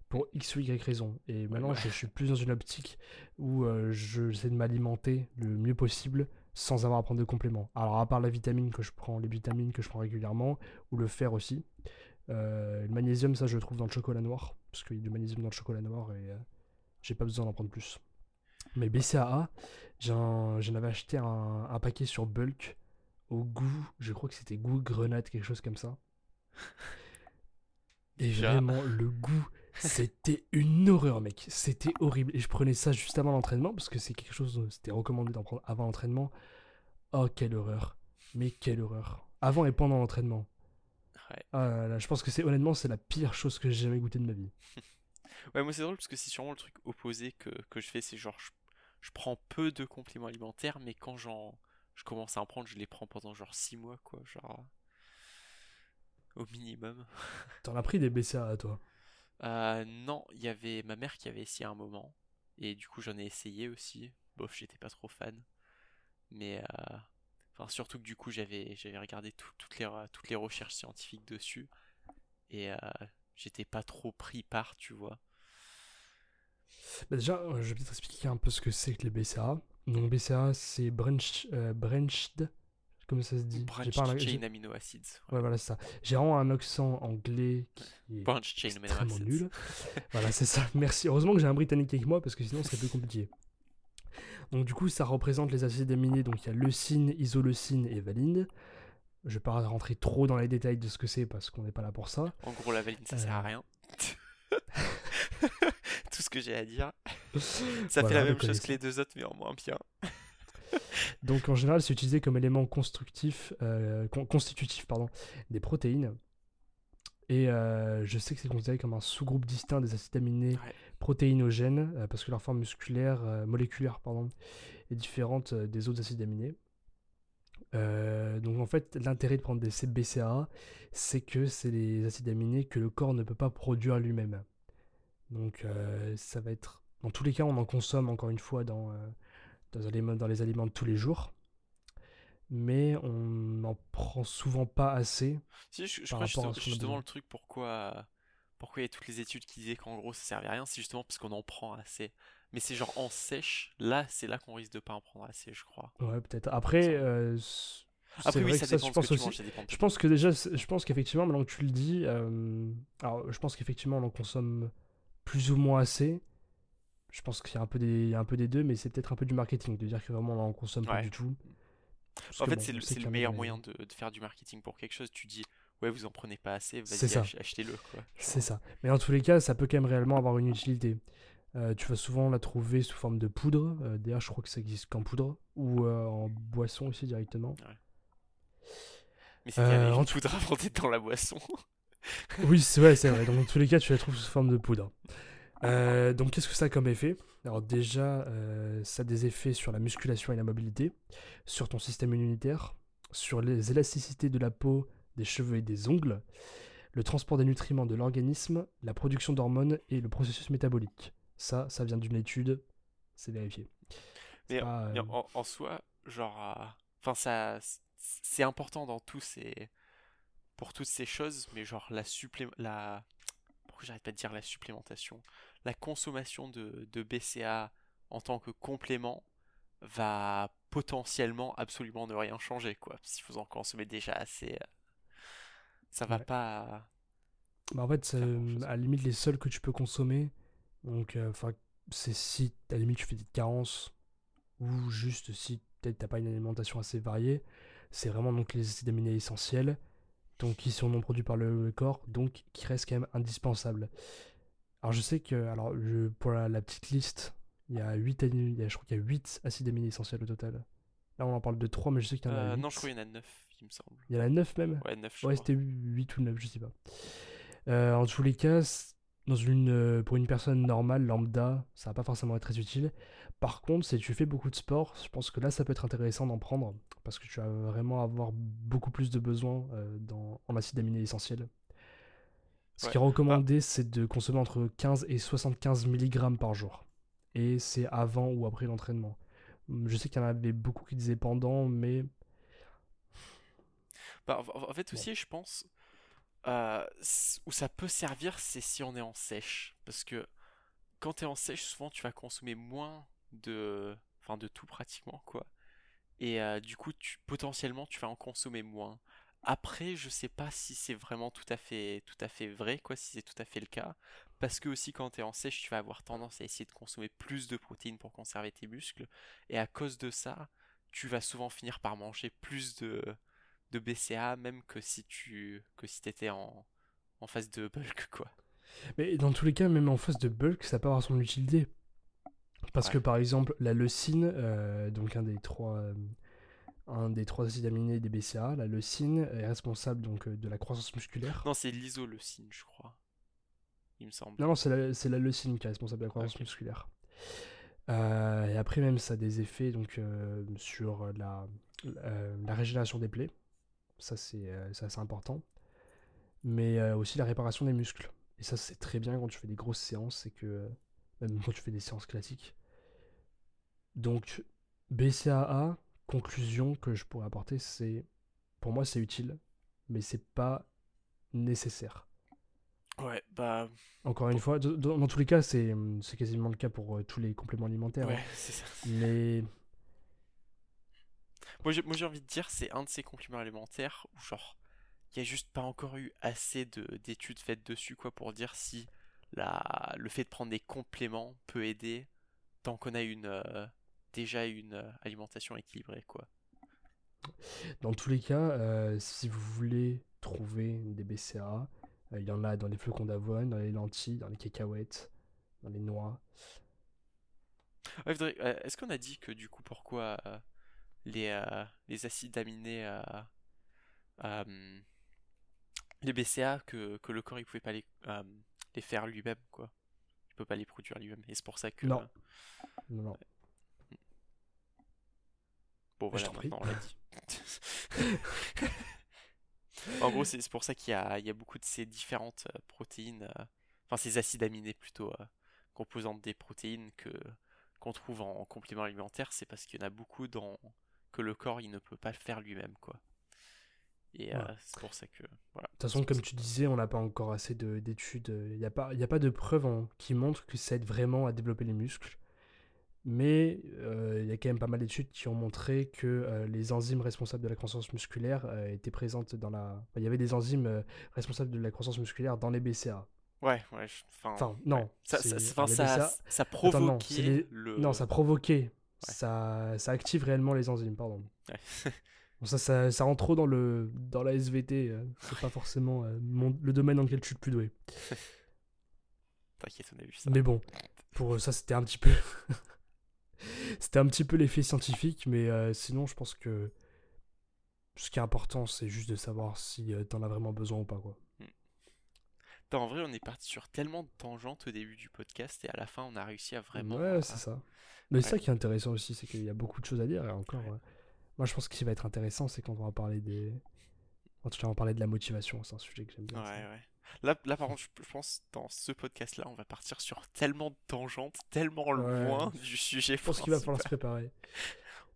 Pour X ou Y raison. Et maintenant, ouais. je suis plus dans une optique où euh, je- j'essaie de m'alimenter le mieux possible sans avoir à prendre de compléments. Alors, à part la vitamine que je prends, les vitamines que je prends régulièrement, ou le fer aussi. Euh, le magnésium, ça, je le trouve dans le chocolat noir. Parce qu'il y a du magnésium dans le chocolat noir et euh, j'ai pas besoin d'en prendre plus. Mais BCAA, j'en avais acheté un, un paquet sur bulk au goût, je crois que c'était goût grenade, quelque chose comme ça. Et Déjà. vraiment, le goût, c'était une horreur, mec. C'était horrible. Et je prenais ça juste avant l'entraînement, parce que c'est quelque chose, c'était recommandé d'en prendre avant l'entraînement. Oh, quelle horreur. Mais quelle horreur. Avant et pendant l'entraînement. Ouais. Ah là là, je pense que c'est honnêtement, c'est la pire chose que j'ai jamais goûté de ma vie. Ouais, moi c'est drôle parce que c'est sûrement le truc opposé que, que je fais, c'est genre je, je prends peu de compléments alimentaires, mais quand j'en je commence à en prendre, je les prends pendant genre 6 mois, quoi, genre au minimum. T'en as pris des BCAA, toi? Euh, non, il y avait ma mère qui avait essayé un moment, et du coup j'en ai essayé aussi. Bof, j'étais pas trop fan, mais euh, enfin surtout que du coup j'avais j'avais regardé tout- toutes les toutes les recherches scientifiques dessus, et euh, j'étais pas trop pris par, tu vois. Bah déjà, euh, je vais peut-être expliquer un peu ce que c'est que les BCAA. Donc BCAA, c'est branch, euh, branched, comme ça se dit? Un- chain amino acids. Ouais, voilà, c'est ça. J'ai vraiment un accent anglais qui est Branched chain extrêmement nul. voilà, c'est ça. Merci. Heureusement que j'ai un britannique avec moi parce que sinon, ce serait plus compliqué. Donc du coup, ça représente les acides aminés. Donc il y a leucine, isoleucine et valine. Je vais pas rentrer trop dans les détails de ce que c'est parce qu'on n'est pas là pour ça. En gros, la valine, ça sert à Euh. rien. Tout ce que j'ai à dire. Ça Voilà, fait la même chose que les deux autres, mais en moins bien. Donc en général, c'est utilisé comme élément constructif, euh, con- constitutif pardon, des protéines. Et euh, je sais que c'est considéré comme un sous-groupe distinct des acides aminés Ouais. protéinogènes, euh, parce que leur forme musculaire, euh, moléculaire pardon, est différente euh, des autres acides aminés. Euh, donc en fait, l'intérêt de prendre des CBCA, c'est que c'est les acides aminés que le corps ne peut pas produire lui-même. Donc euh, ça va être... Dans tous les cas, on en consomme encore une fois dans, euh, dans, les aliments- dans les aliments de tous les jours. Mais on n'en prend souvent pas assez. Si, je, je Par crois justement, le truc pourquoi, pourquoi il y a toutes les études qui disaient qu'en gros ça servait à rien, c'est justement parce qu'on en prend assez. Mais c'est genre en sèche, là c'est là qu'on risque de pas en prendre assez, je crois. Ouais, peut-être. Après, euh, Après oui, ça dépend je pense que aussi. manges, ça dépend Je pense que déjà, je pense qu'effectivement, maintenant que tu le dis, euh, alors je pense qu'effectivement, on en consomme plus ou moins assez. Je pense qu'il y a un peu des, un peu des deux, mais c'est peut-être un peu du marketing de dire que vraiment on en consomme pas du tout. Parce En fait, bon, c'est le, meilleur moyen de, de faire du marketing pour quelque chose. Tu dis, ouais, vous en prenez pas assez, vas-y, achetez-le, quoi. C'est ça. Mais en tous les cas, ça peut quand même réellement avoir une utilité. Euh, tu vas souvent la trouver sous forme de poudre. Euh, D'ailleurs, je crois que ça existe qu'en poudre. Ou euh, en boisson aussi directement. Mais c'est en tout- poudre avant d'être dans la boisson. Oui, c'est vrai, c'est vrai. Donc, dans tous les cas, tu la trouves sous forme de poudre. Donc, qu'est-ce que ça a comme effet? Alors, déjà, ça a des effets sur la musculation et la mobilité, sur ton système immunitaire, sur les élasticités de la peau, des cheveux et des ongles, le transport des nutriments de l'organisme, la production d'hormones et le processus métabolique. Ça, ça vient d'une étude, c'est vérifié. Mais, pas, euh, en, en soi, genre, euh, enfin, ça, c'est important dans tous ces, pour toutes ces choses, mais genre la supplé, la, pourquoi j'arrête pas de dire la supplémentation, la consommation de, de BCA en tant que complément va potentiellement absolument ne rien changer, quoi. Si vous en consommez déjà assez, euh, ça va Ouais. pas. Bah, en fait, à la limite, les seuls que tu peux consommer, donc, euh, c'est si, à la limite, tu fais des carences, ou juste si peut-être t'as pas une alimentation assez variée, c'est vraiment donc les acides aminés essentiels, donc qui sont non produits par le corps, donc qui restent quand même indispensables. Alors, je sais que, alors, je- pour la, la petite liste, il y a 8, il y a- je crois qu'il y a 8 acides aminés essentiels au total. Là, on en parle de 3, mais je sais qu'il y en a Euh, 8. non, je crois qu'il y en a 9, il me semble. Il y en a 9 même? Ouais, 9, je Ouais, c'était 8 ou 9, je sais pas. Euh, en tous les cas, dans une, euh, pour une personne normale, lambda, ça va pas forcément être très utile. Par contre, si tu fais beaucoup de sport, je pense que là, ça peut être intéressant d'en prendre parce que tu vas vraiment avoir beaucoup plus de besoins euh, dans, en acides aminés essentiels. Ce qui est recommandé, c'est de consommer entre 15 et 75 mg par jour. Et c'est avant ou après l'entraînement. Hum, Je sais qu'il y en avait beaucoup qui disaient pendant, mais Bah, en en fait aussi, je pense, euh, où ça peut servir, c'est si on est en sèche. Parce que quand tu es en sèche, souvent tu vas consommer moins de, enfin, de tout pratiquement, quoi. Et euh, du coup, potentiellement, tu vas en consommer moins. Après, je sais pas si c'est vraiment tout à fait, tout à fait vrai, quoi, si c'est tout à fait le cas. Parce que aussi, quand tu es en sèche, tu vas avoir tendance à essayer de consommer plus de protéines pour conserver tes muscles. Et à cause de ça, tu vas souvent finir par manger plus de, de BCA, même que si tu que si t'étais en, en phase de bulk, quoi. Mais dans tous les cas, même en phase de bulk, ça peut avoir son utilité. Parce que par exemple, la leucine, euh, donc un des trois, euh, un des trois acides aminés des BCA, la leucine est responsable donc euh, de la croissance musculaire. Non, c'est l'isoleucine, je crois. Il me semble. Non, non, c'est la, la leucine qui est responsable de la croissance musculaire. Euh, et après même, ça a des effets donc euh, sur la, euh, la régénération des plaies. Ça, c'est euh, c'est assez important. Mais euh, aussi la réparation des muscles. Et ça, c'est très bien quand tu fais des grosses séances, c'est que euh, même quand tu fais des séances classiques. Donc, BCAA, conclusion que je pourrais apporter, c'est pour moi, c'est utile, mais c'est pas nécessaire. Ouais, bah Encore une fois, dans, dans tous les cas, c'est hum, c'est quasiment le cas pour euh, tous les compléments alimentaires. ouais, hein. c'est ça. Mais Moi j'ai moi, j'ai envie de dire c'est un de ces compléments alimentaires où genre il y a juste pas encore eu assez de d'études faites dessus quoi pour dire si la le fait de prendre des compléments peut aider tant qu'on a une euh, déjà une euh, alimentation équilibrée quoi. dans tous les cas, euh, si vous voulez trouver des euh, il y en a dans les flocons d'avoine, dans les lentilles, dans les cacahuètes, dans les noix. Ouais, Est-ce qu'on a dit que du coup pourquoi les, euh, les acides aminés euh, euh, les BCA que, que le corps il pouvait pas les, les faire lui-même quoi. Il peut pas les produire lui-même et c'est pour ça que Non. Non, non. bon voilà t'en prie. maintenant on l'a dit. en gros c'est pour ça qu'il y a, il y a beaucoup de ces différentes euh, protéines euh, enfin ces acides aminés plutôt euh, composantes des protéines que qu'on trouve en complément alimentaire, c'est parce qu'il y en a beaucoup dans que le corps il ne peut pas le faire lui-même quoi. Et euh, c'est pour ça que voilà. De toute façon, comme tu disais, on n'a pas encore assez de- d'études. Il n'y a, pas- y a pas de preuves hein, qui montrent que ça aide vraiment à développer les muscles. Mais euh, il y a quand même pas mal d'études qui ont montré que euh, les enzymes responsables de la croissance musculaire euh, étaient présentes dans la. enfin, Il y avait des enzymes euh, responsables de la croissance musculaire dans les BCA. Ouais, ouais, enfin non. ça, ça, ça, BCA ça Attends, non, provoquait les- le Non, ça provoquait. Ça, ça active réellement les enzymes, pardon. Bon, ça, ça, ça rentre trop dans, le, dans la SVT, euh, c'est pas forcément euh, mon- le domaine dans lequel je suis le plus doué. T'inquiète, on a vu ça. Mais bon, pour ça, c'était un petit peu. c'était un petit peu l'effet scientifique, mais euh, sinon, je pense que ce qui est important, c'est juste de savoir si euh, t'en as vraiment besoin ou pas, quoi. Putain, En vrai, on est parti sur tellement de tangentes au début du podcast et à la fin, on a réussi à vraiment. Ouais, à- c'est ça. Mais Ouais. ça qui est intéressant aussi, c'est qu'il y a beaucoup de choses à dire. Et encore, euh, moi, je pense que ce qui va être intéressant, c'est quand on va parler des. Quand tu vas parler de la motivation, c'est un sujet que j'aime bien. Ouais, ça. ouais. Là, là, par contre, je pense dans ce podcast-là, on va partir sur tellement de tangentes, tellement Ouais. loin du sujet Je pense qu'il va falloir se préparer.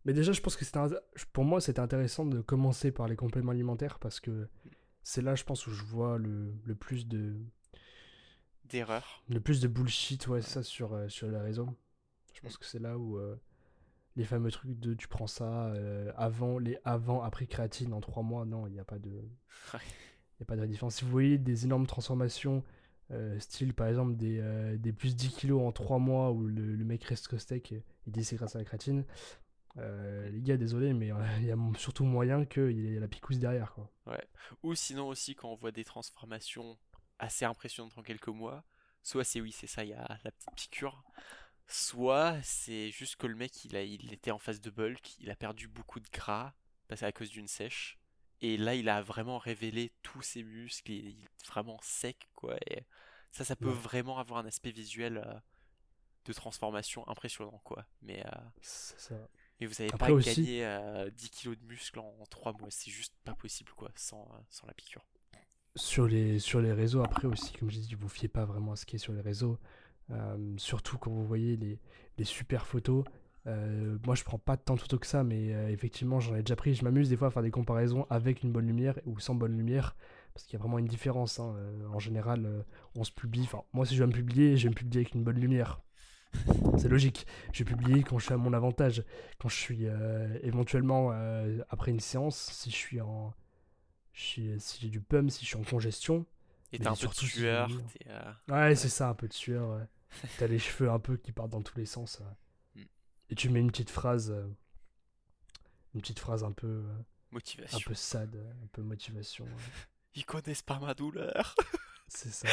Mais déjà, je pense que c'était un- pour moi, c'était intéressant de commencer par les compléments alimentaires parce que c'est là, je pense, où je vois le, le plus de d'erreurs. le plus de bullshit, ouais, ça sur euh, sur les réseaux. Je pense que c'est là où euh, les fameux trucs de tu prends ça euh, avant les avant après créatine en trois mois, non, il n'y a pas de Ouais. il a pas de différence. Si vous voyez des énormes transformations, euh, style par exemple des, des plus 10 kilos en 3 mois où le, le mec reste steak, et il dit c'est grâce à la créatine, euh, les gars, désolé, mais il y a surtout moyen qu'il y ait la picousse derrière. Quoi. Ou sinon aussi, quand on voit des transformations assez impressionnantes en quelques mois, soit c'est oui, c'est ça, il y a la petite piqûre, soit c'est juste que le mec, il, a, il était en phase de bulk, il a perdu beaucoup de gras, parce à cause d'une sèche, et là, il a vraiment révélé tous ses muscles, il est vraiment sec, quoi, et ça, ça peut Ouais. vraiment avoir un aspect visuel euh, de transformation impressionnant, quoi. Mais, euh, ça. mais vous avez Après pas aussi- gagné euh, 10 kilos de muscles en 3 mois, c'est juste pas possible, quoi, sans, euh, sans la piqûre. Sur les, sur les réseaux, après aussi, comme j'ai dit, vous fiez pas vraiment à ce qui est sur les réseaux. Euh, surtout quand vous voyez les, les super photos. Euh, moi, je prends pas tant de photos que ça, mais euh, effectivement, j'en ai déjà pris. Je m'amuse des fois à faire des comparaisons avec une bonne lumière ou sans bonne lumière, parce qu'il y a vraiment une différence. hein. En général, on se publie. Enfin, moi, si je vais me publier, je vais me publier avec une bonne lumière. C'est logique. Je vais publier quand je suis à mon avantage. Quand je suis euh, éventuellement euh, après une séance, si je suis en. je suis- si j'ai du pum, si je suis en congestion. Et t'as un peu de si sueur, euh, Ouais, c'est ça, un peu de sueur. ouais. T'as les cheveux un peu qui partent dans tous les sens. Mm. Et tu mets une petite phrase. euh, une petite phrase un peu, euh, un motivation. peu sad, euh, un peu motivation. ouais. Ils connaissent pas ma douleur. C'est ça.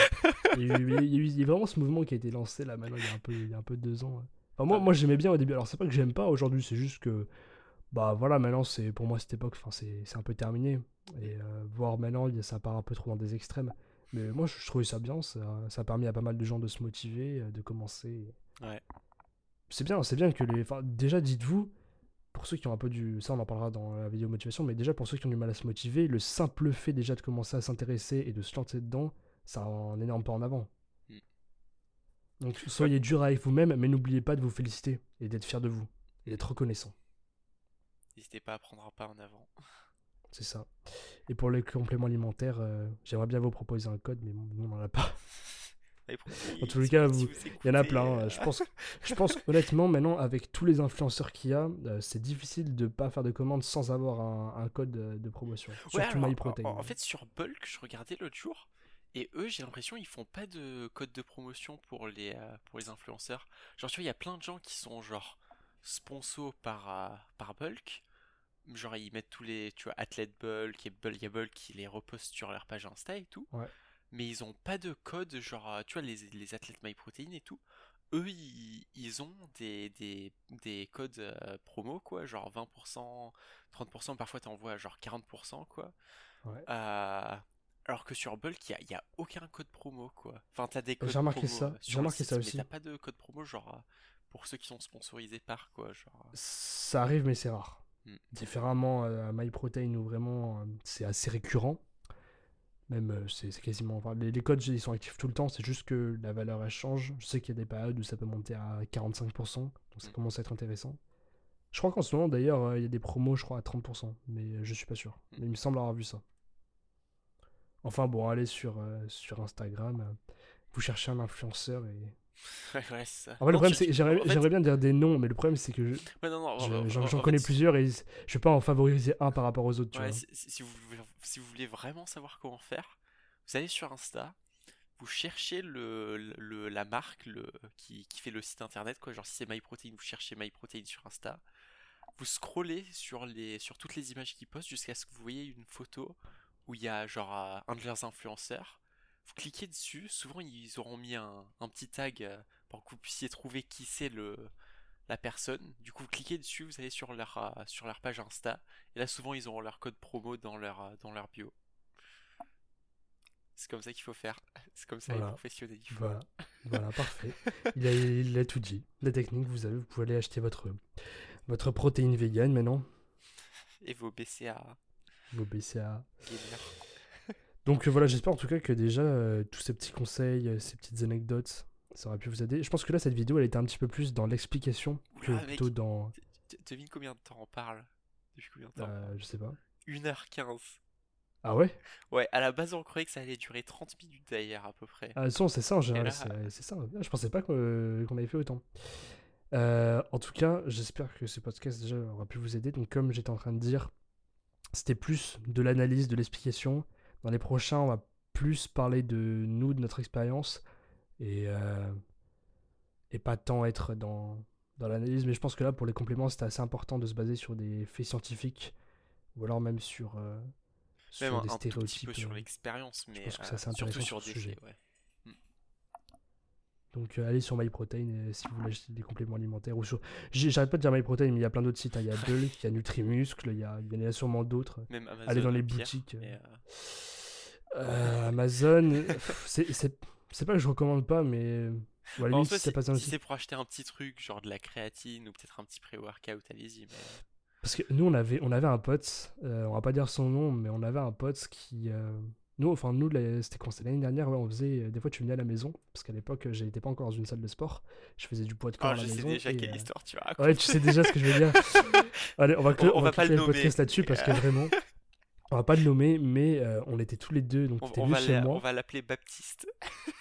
Il y, a eu, il y a eu- il y a vraiment ce mouvement qui a été lancé là maintenant il y a un peu, il y a un peu deux ans. ouais. Enfin, moi, Ah. moi j'aimais bien au début. Alors c'est pas que j'aime pas aujourd'hui, c'est juste que bah voilà maintenant c'est pour moi cette époque, enfin c'est c'est un peu terminé. Et euh, voir maintenant il ça part un peu trop dans des extrêmes. Mais moi je, je trouvais ça bien, ça, ça a permis à pas mal de gens de se motiver, euh, de commencer. Ouais. C'est bien, c'est bien que les. Enfin, déjà dites-vous, pour ceux qui ont un peu du. Ça on en parlera dans la vidéo motivation, mais déjà pour ceux qui ont du mal à se motiver, le simple fait déjà de commencer à s'intéresser et de se lancer dedans, ça a un énorme pas en avant. Mm. Donc soyez dur avec vous-même, mais n'oubliez pas de vous féliciter et d'être fier de vous et d'être reconnaissant. N'hésitez pas à prendre un pas en avant. C'est ça. Et pour les compléments alimentaires, euh, j'aimerais bien vous proposer un code, mais bon, nous on n'en a pas. En tous les cas, si vous- Il y en a plein. euh, euh, Je pense, je pense honnêtement, maintenant, avec tous les influenceurs qu'il y a, euh, c'est difficile de pas faire de commandes sans avoir un, un code de promotion. Ouais, Surtout alors, MyProtein. en- en fait, sur Bulk, je regardais l'autre jour, et eux, j'ai l'impression, ils font pas de code de promotion pour les, euh, pour les influenceurs. Genre, tu vois, il y a plein de gens qui sont, genre, sponsors par, euh, par Bulk. Genre, ils mettent tous les, tu vois, Athlete Bulk et Bulk, il y a Bulk qui les repostent sur leur page Insta et tout. Ouais. Mais ils ont pas de code, genre, euh, tu vois, les, les athlètes MyProtein et tout. Eux, ils, ils ont des, des, des codes euh, promo, quoi, genre 20%, 30%, parfois t'envoies genre 40%, quoi. Ouais. Euh, alors que sur Bulk, il n'y a, y a aucun code promo, quoi. Enfin, t'as des codes J'ai remarqué promo ça, j'ai remarqué site, ça mais aussi. t'as pas de code promo, genre, pour ceux qui sont sponsorisés par, quoi. Genre. Ça arrive, mais c'est rare. Mm. Différemment à MyProtein, où vraiment euh, c'est assez récurrent. Même euh, c'est quasiment. enfin, les, les codes ils sont actifs tout le temps, c'est juste que la valeur elle change. Je sais qu'il y a des périodes où ça peut monter à 45%, donc ça Mm. commence à être intéressant. Je crois qu'en ce moment d'ailleurs euh, il y a des promos, je crois, à 30%, mais je suis pas sûr. Mm. Mais il me semble avoir vu ça. Enfin bon, allez sur, euh, sur Instagram, euh, vous cherchez un influenceur et. Ouais, ouais, c'est ça. En fait, le problème c'est j'aimerais fait- bien dire des noms, mais le problème c'est que je- Ouais, je- j'en en- j'en en connais fait, plusieurs et je vais pas en favoriser un par rapport aux autres, tu vois. si, vous voulez, si vous voulez vraiment savoir comment faire, vous allez sur Insta, vous cherchez le, le- la marque le, qui, qui fait le site internet, quoi. Genre si c'est MyProtein, vous cherchez MyProtein sur Insta. Vous scrollez sur, les, sur toutes les images qu'ils postent jusqu'à ce que vous voyez une photo où il y a genre un de leurs influenceurs. Vous cliquez dessus, souvent ils auront mis un, un petit tag euh, pour que vous puissiez trouver qui c'est le, la personne. Du coup, vous cliquez dessus, vous allez sur leur, euh, sur leur page Insta. Et là, souvent, ils auront leur code promo dans leur, euh, dans leur bio. C'est comme ça qu'il faut faire. C'est comme ça les Voilà. professionnels. ils font. Voilà, voilà, parfait. Il a, il a tout dit. La technique, vous avez, vous pouvez aller acheter votre, votre protéine vegan maintenant, Et vos BCA vos BCA. gamer. Donc euh, voilà, j'espère en tout cas que déjà euh, tous ces petits conseils, euh, ces petites anecdotes, ça aurait pu vous aider. Je pense que là, cette vidéo, elle était un petit peu plus dans l'explication que Oula, mec. plutôt dans. Tu- tu- Devine combien de temps on parle? Depuis combien de temps euh, je sais pas. 1h15. Ah ouais? Ouais, à la base, on croyait que ça allait durer 30 minutes d'ailleurs, à peu près. Ah, son, c'est ça en général, là- c'est ça. Ah, Je pensais pas qu'on avait fait autant. Euh, en tout cas, j'espère que ce podcast déjà aura pu vous aider. Donc, comme j'étais en train de dire, c'était plus de l'analyse, de l'explication. Dans les prochains, on va plus parler de nous, de notre expérience, et, euh, et pas tant être dans, dans l'analyse. Mais je pense que là, pour les compléments, c'était assez important de se baser sur des faits scientifiques, ou alors même sur, euh, sur Même des un tout petit stéréotypes. peu sur euh, l'expérience, mais pense que c'est assez surtout sur des sujet. faits, ouais. Donc euh, allez sur MyProtein euh, si vous voulez acheter des compléments alimentaires. Ou sur... J'arrête pas de dire MyProtein, mais il y a plein d'autres sites. hein. Il y a Bulk, il y a Nutrimuscle, il y, a... y en a sûrement d'autres. Même Amazon. allez dans les boutiques. euh. Euh, Amazon, c'est- pas que je recommande pas, mais Bon, en limite, si c'est si, pas c'est pour acheter un petit truc, genre de la créatine ou peut-être un petit pré-workout, allez-y. Mais... Parce que nous, on avait, on avait un pote, euh, on va pas dire son nom, mais on avait un pote qui. euh, Nous, enfin, nous, c'était quand c'était l'année dernière, ouais, on faisait. Des fois, tu venais à la maison, parce qu'à l'époque, j'étais pas encore dans une salle de sport. Je faisais du poids de corps Oh, à la je sais déjà et, quelle euh, histoire tu racontes. Ouais, tu sais déjà ce que je veux dire. Allez, on va, On- on on va va pas le le podcast là-dessus parce que vraiment, on va pas le nommer, mais euh, on était tous les deux, donc On, on venu va chez moi. on va l'appeler Baptiste.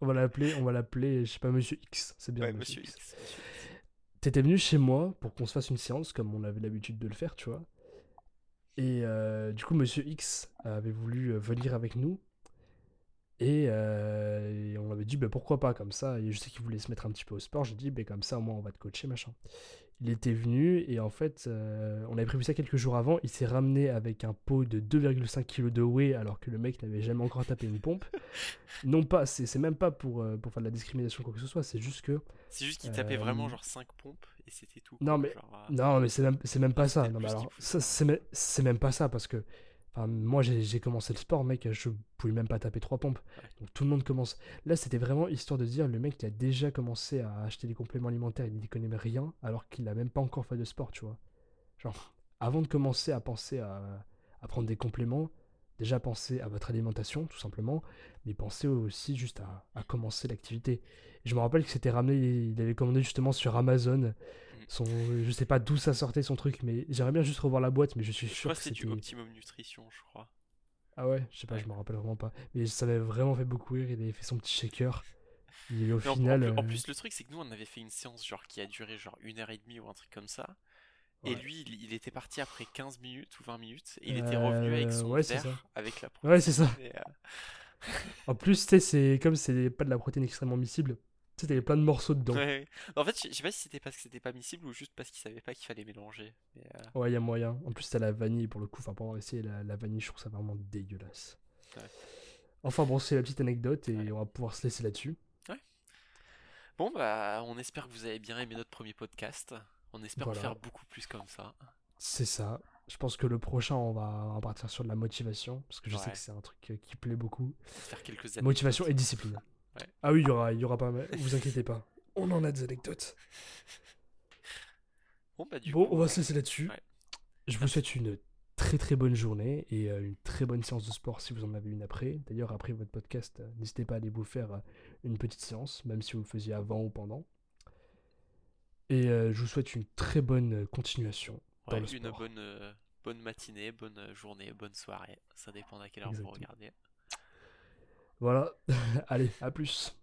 On va l'appeler, on va l'appeler, je sais pas, Monsieur X, c'est bien. Ouais, Monsieur monsieur X. T'étais venu chez moi pour qu'on se fasse une séance comme on avait l'habitude de le faire, tu vois. Et euh, du coup, Monsieur X avait voulu euh, venir avec nous. Et, euh, et on avait dit, bah, pourquoi pas, comme ça. Et je sais qu'il voulait se mettre un petit peu au sport. J'ai dit, bah, comme ça, au moins, on va te coacher, machin. Il était venu et en fait, euh, on avait prévu ça quelques jours avant. Il s'est ramené avec un pot de 2,5 kg de whey alors que le mec n'avait jamais encore tapé une pompe. Non pas, c'est c'est même pas pour, euh, pour faire de la discrimination ou quoi que ce soit, c'est juste que C'est juste qu'il tapait vraiment genre 5 pompes et c'était tout. non, quoi, mais- genre, euh, Non, mais c'est même, c'est même pas ça. Non, mais alors, ça, c'est me- c'est même pas ça parce que enfin, moi, j'ai commencé le sport, mec, je pouvais même pas taper trois pompes. Donc tout le monde commence. Là, c'était vraiment histoire de dire le mec qui a déjà commencé à acheter des compléments alimentaires, il n'y connaît rien alors qu'il a même pas encore fait de sport, tu vois. Genre, avant de commencer à penser à, à prendre des compléments, déjà pensez à votre alimentation, tout simplement, mais pensez aussi juste à, à commencer l'activité. Je me rappelle que c'était ramené, il avait commandé justement sur Amazon. Son, je sais pas d'où ça sortait son truc, mais j'aimerais bien juste revoir la boîte, mais je suis Je sûr crois que c'est du c'était. Optimum Nutrition, je crois. Ah ouais, je sais pas, je me rappelle vraiment pas. Mais ça m'avait vraiment fait beaucoup rire, il avait fait son petit shaker. Et au Mais en, en final. plus, en euh, plus, le truc, c'est que nous, on avait fait une séance genre qui a duré genre une heure et demie ou un truc comme ça. Et lui, il, il était parti après 15 minutes ou 20 minutes. Et il était revenu avec Euh, son ouais, c'est verre, ça. avec la Ouais, c'est ça. protéine et, euh, En plus, tu sais, c'est comme c'est pas de la protéine extrêmement miscible, sais, t'avais plein de morceaux dedans. ouais, ouais. En fait, je sais pas si c'était parce que c'était pas miscible ou juste parce qu'il savait pas qu'il fallait mélanger. Mais, euh, Ouais, il y a moyen. En plus, t'as la vanille pour le coup. Enfin, pour essayé la, la vanille, je trouve ça vraiment dégueulasse. Ouais. Enfin, bon, c'est la petite anecdote et Ouais. on va pouvoir se laisser là-dessus. Bon, bah, on espère que vous avez bien aimé notre premier podcast. On espère en faire beaucoup plus comme ça. C'est ça. Je pense que le prochain, on va, partir sur de la motivation parce que je sais Ouais. que c'est un truc qui plaît beaucoup. Faire quelques anecdotes. Motivation et discipline. Ouais. Ah oui, il y aura, il y aura pas mal. Vous inquiétez pas. On en a des anecdotes. Bon, bah, du bon, coup, on va euh, se laisser là-dessus. ouais. Je vous souhaite une très très bonne journée et euh, une très bonne séance de sport si vous en avez une après. D'ailleurs, après votre podcast, euh, n'hésitez pas à aller vous faire une petite séance, même si vous le faisiez avant ou pendant. Et je vous souhaite une très bonne continuation dans ouais, le une sport. bonne, bonne matinée, bonne journée, bonne soirée. Ça dépend à quelle heure vous regardez. Voilà. Allez, à plus.